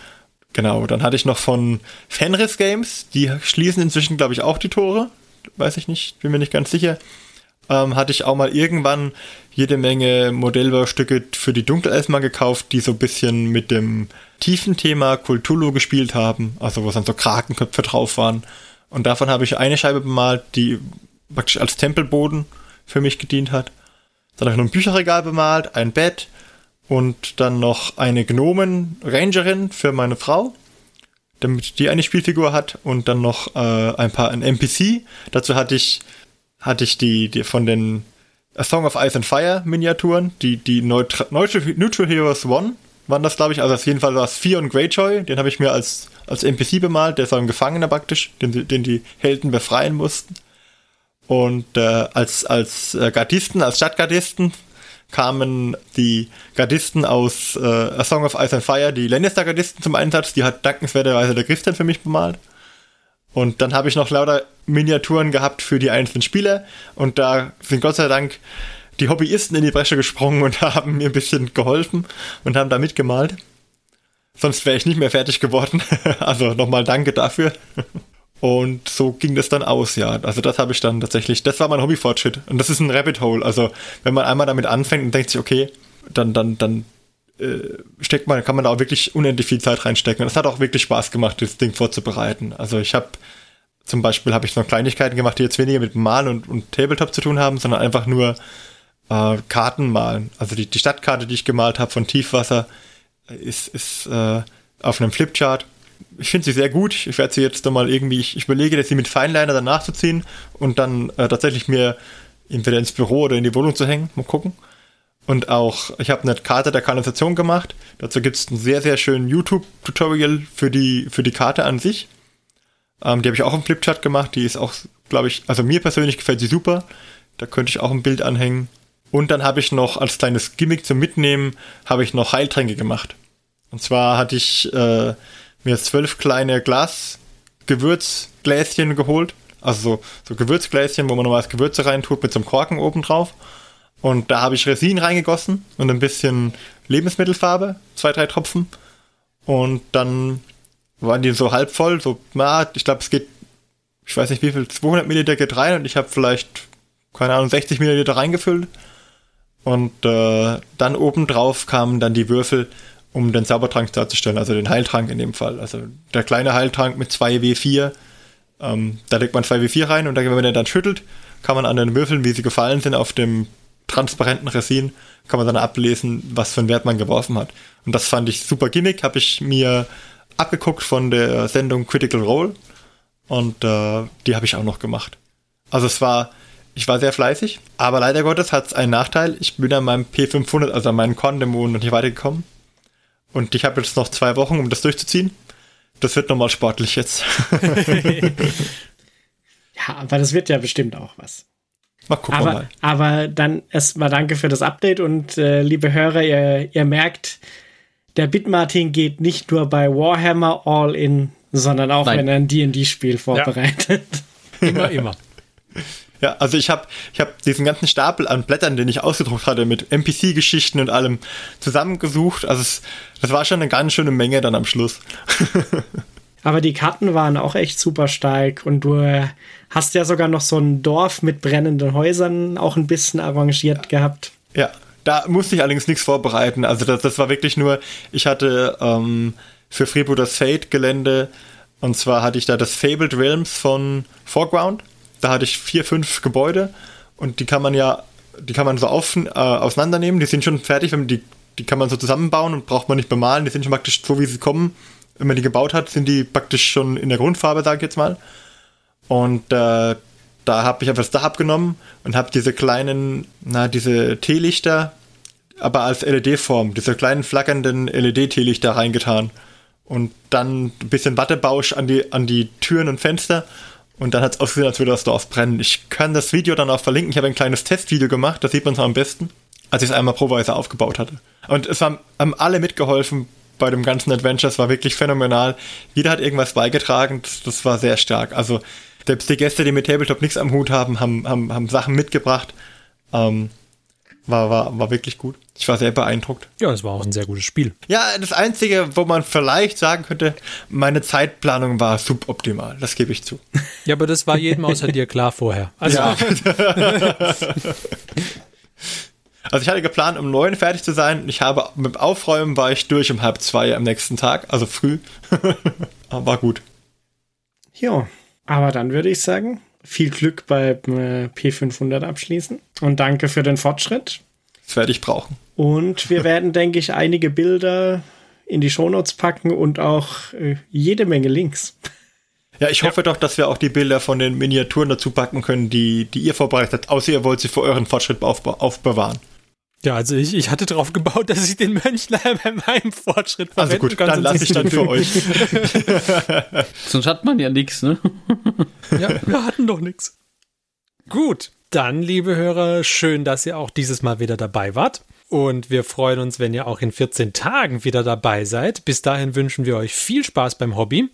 Genau, dann hatte ich noch von Fenris Games, die schließen inzwischen, glaube ich, auch die Tore. Weiß ich nicht, bin mir nicht ganz sicher. Ähm, hatte ich auch mal irgendwann jede Menge Modellbaustücke für die Dunkelelfen gekauft, die so ein bisschen mit dem tiefen Thema Kultulu gespielt haben, also wo dann so Krakenköpfe drauf waren. Und davon habe ich eine Scheibe bemalt, die praktisch als Tempelboden für mich gedient hat. Dann habe ich noch ein Bücherregal bemalt, ein Bett und dann noch eine Gnomen-Rangerin für meine Frau, damit die eine Spielfigur hat und dann noch äh, ein paar ein NPC. Dazu hatte ich hatte ich die, die von den A Song of Ice and Fire Miniaturen, die die Neutral, Neutral Heroes One waren das, glaube ich. Also auf jeden Fall war es Fion Greyjoy, den habe ich mir als, als NPC bemalt, der ist ein Gefangener praktisch, den, den die Helden befreien mussten. Und äh, als, als äh, Gardisten, als Stadtgardisten kamen die Gardisten aus äh, A Song of Ice and Fire, die Lannister-Gardisten zum Einsatz. Die hat dankenswerterweise der Christian für mich bemalt. Und dann habe ich noch lauter Miniaturen gehabt für die einzelnen Spieler. Und da sind Gott sei Dank die Hobbyisten in die Bresche gesprungen und haben mir ein bisschen geholfen und haben da mitgemalt. Sonst wäre ich nicht mehr fertig geworden. also nochmal danke dafür. Und so ging das dann aus, ja. Also das habe ich dann tatsächlich, das war mein Hobbyfortschritt. Und das ist ein Rabbit Hole. Also wenn man einmal damit anfängt und denkt sich, okay, dann, dann, dann äh, steckt man, kann man da auch wirklich unendlich viel Zeit reinstecken. Und es hat auch wirklich Spaß gemacht, das Ding vorzubereiten. Also ich habe zum Beispiel habe ich noch Kleinigkeiten gemacht, die jetzt weniger mit Malen und, und Tabletop zu tun haben, sondern einfach nur äh, Karten malen. Also die, die Stadtkarte, die ich gemalt habe von Tiefwasser, ist, ist äh, auf einem Flipchart. Ich finde sie sehr gut. Ich werde sie jetzt nochmal irgendwie, ich, ich überlege, dass sie mit Feinliner danach zu ziehen und dann äh, tatsächlich mir entweder ins Büro oder in die Wohnung zu hängen. Mal gucken. Und auch, ich habe eine Karte der Kanalisation gemacht. Dazu gibt es einen sehr, sehr schönen YouTube-Tutorial für die, für die Karte an sich. Ähm, die habe ich auch im Flipchart gemacht. Die ist auch, glaube ich, also mir persönlich gefällt sie super. Da könnte ich auch ein Bild anhängen. Und dann habe ich noch als kleines Gimmick zum Mitnehmen, habe ich noch Heiltränke gemacht. Und zwar hatte ich äh, mir zwölf kleine Glas-Gewürzgläschen geholt. Also so, so Gewürzgläschen, wo man normalerweise Gewürze reintut mit so einem Korken oben drauf. Und da habe ich Resin reingegossen und ein bisschen Lebensmittelfarbe, zwei, drei Tropfen. Und dann waren die so halb voll, so, na, ich glaube, es geht, ich weiß nicht wie viel, 200 Milliliter geht rein und ich habe vielleicht, keine Ahnung, 60 Milliliter reingefüllt. Und äh, dann obendrauf kamen dann die Würfel, um den Zaubertrank darzustellen, also den Heiltrank in dem Fall. Also der kleine Heiltrank mit 2W4, ähm, da legt man 2W4 rein und dann, wenn man den dann schüttelt, kann man an den Würfeln, wie sie gefallen sind, auf dem transparenten Resin, kann man dann ablesen, was für einen Wert man geworfen hat. Und das fand ich super gimmick, habe ich mir abgeguckt von der Sendung Critical Role und äh, die habe ich auch noch gemacht. Also es war ich war sehr fleißig, aber leider Gottes hat es einen Nachteil. Ich bin an meinem P500, also an meinem Con-Demo noch nicht weitergekommen. Und ich habe jetzt noch zwei Wochen, um das durchzuziehen. Das wird nochmal sportlich jetzt. ja, aber das wird ja bestimmt auch was. Mal gucken aber, mal. Aber dann erstmal danke für das Update und äh, liebe Hörer, ihr, ihr merkt, der Bitmartin geht nicht nur bei Warhammer All in, sondern auch Nein. wenn er ein D&D-Spiel vorbereitet. Ja. Immer, immer. Ja, also ich habe ich hab diesen ganzen Stapel an Blättern, den ich ausgedruckt hatte, mit NPC-Geschichten und allem zusammengesucht. Also es, das war schon eine ganz schöne Menge dann am Schluss. Aber die Karten waren auch echt super stark und du äh, hast ja sogar noch so ein Dorf mit brennenden Häusern auch ein bisschen arrangiert ja. gehabt. Ja, da musste ich allerdings nichts vorbereiten. Also das, das war wirklich nur, ich hatte ähm, für Freeboot das Fate-Gelände und zwar hatte ich da das Fabled Realms von Foreground da hatte ich vier, fünf Gebäude und die kann man ja, die kann man so auf, äh, auseinandernehmen. Die sind schon fertig, wenn die, die kann man so zusammenbauen und braucht man nicht bemalen. Die sind schon praktisch so, wie sie kommen. Wenn man die gebaut hat, sind die praktisch schon in der Grundfarbe, sage ich jetzt mal. Und äh, da habe ich einfach das Dach abgenommen und habe diese kleinen, na, diese Teelichter, aber als LED-Form, diese kleinen flackernden LED-Teelichter reingetan. Und dann ein bisschen Wattebausch an die, an die Türen und Fenster und dann hat es ausgesehen, als würde das Dorf brennen. Ich kann das Video dann auch verlinken. Ich habe ein kleines Testvideo gemacht, das sieht man so am besten, als ich es einmal proweise aufgebaut hatte. Und es haben, haben alle mitgeholfen, bei dem ganzen Adventure. Es war wirklich phänomenal. Jeder hat irgendwas beigetragen. Das, das war sehr stark. Also selbst die Gäste, die mit Tabletop nichts am Hut haben, haben, haben, haben Sachen mitgebracht. Ähm, war, war, war wirklich gut. Ich war sehr beeindruckt. Ja, es war auch ein sehr gutes Spiel. Ja, das Einzige, wo man vielleicht sagen könnte, meine Zeitplanung war suboptimal. Das gebe ich zu. Ja, aber das war jedem außer dir klar vorher. Also, Ja. Also ich hatte geplant, um neun fertig zu sein. Ich habe mit Aufräumen war ich durch um halb zwei am nächsten Tag, also früh. Aber war gut. Ja, aber dann würde ich sagen, viel Glück beim äh, P500 abschließen und danke für den Fortschritt. Das werde ich brauchen. Und wir werden, denke ich, einige Bilder in die Shownotes packen und auch äh, jede Menge Links. Ja, ich hoffe doch, dass wir auch die Bilder von den Miniaturen dazu packen können, die, die ihr vorbereitet habt, außer ihr wollt sie für euren Fortschritt aufbe aufbewahren. Ja, also ich, ich hatte darauf gebaut, dass ich den Mönchlein bei meinem Fortschritt Also verwenden gut, kann. dann lasse ich dann für euch. Sonst hat man ja nichts, ne? Ja, wir hatten doch nichts. Gut, dann, liebe Hörer, schön, dass ihr auch dieses Mal wieder dabei wart. Und wir freuen uns, wenn ihr auch in 14 Tagen wieder dabei seid. Bis dahin wünschen wir euch viel Spaß beim Hobby.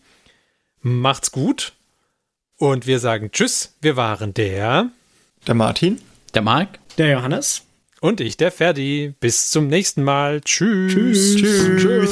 Macht's gut. Und wir sagen Tschüss. Wir waren der Der Martin. Der Marc? Der Johannes. Und ich, der Ferdi. Bis zum nächsten Mal. Tschüss. Tschüss. Tschüss.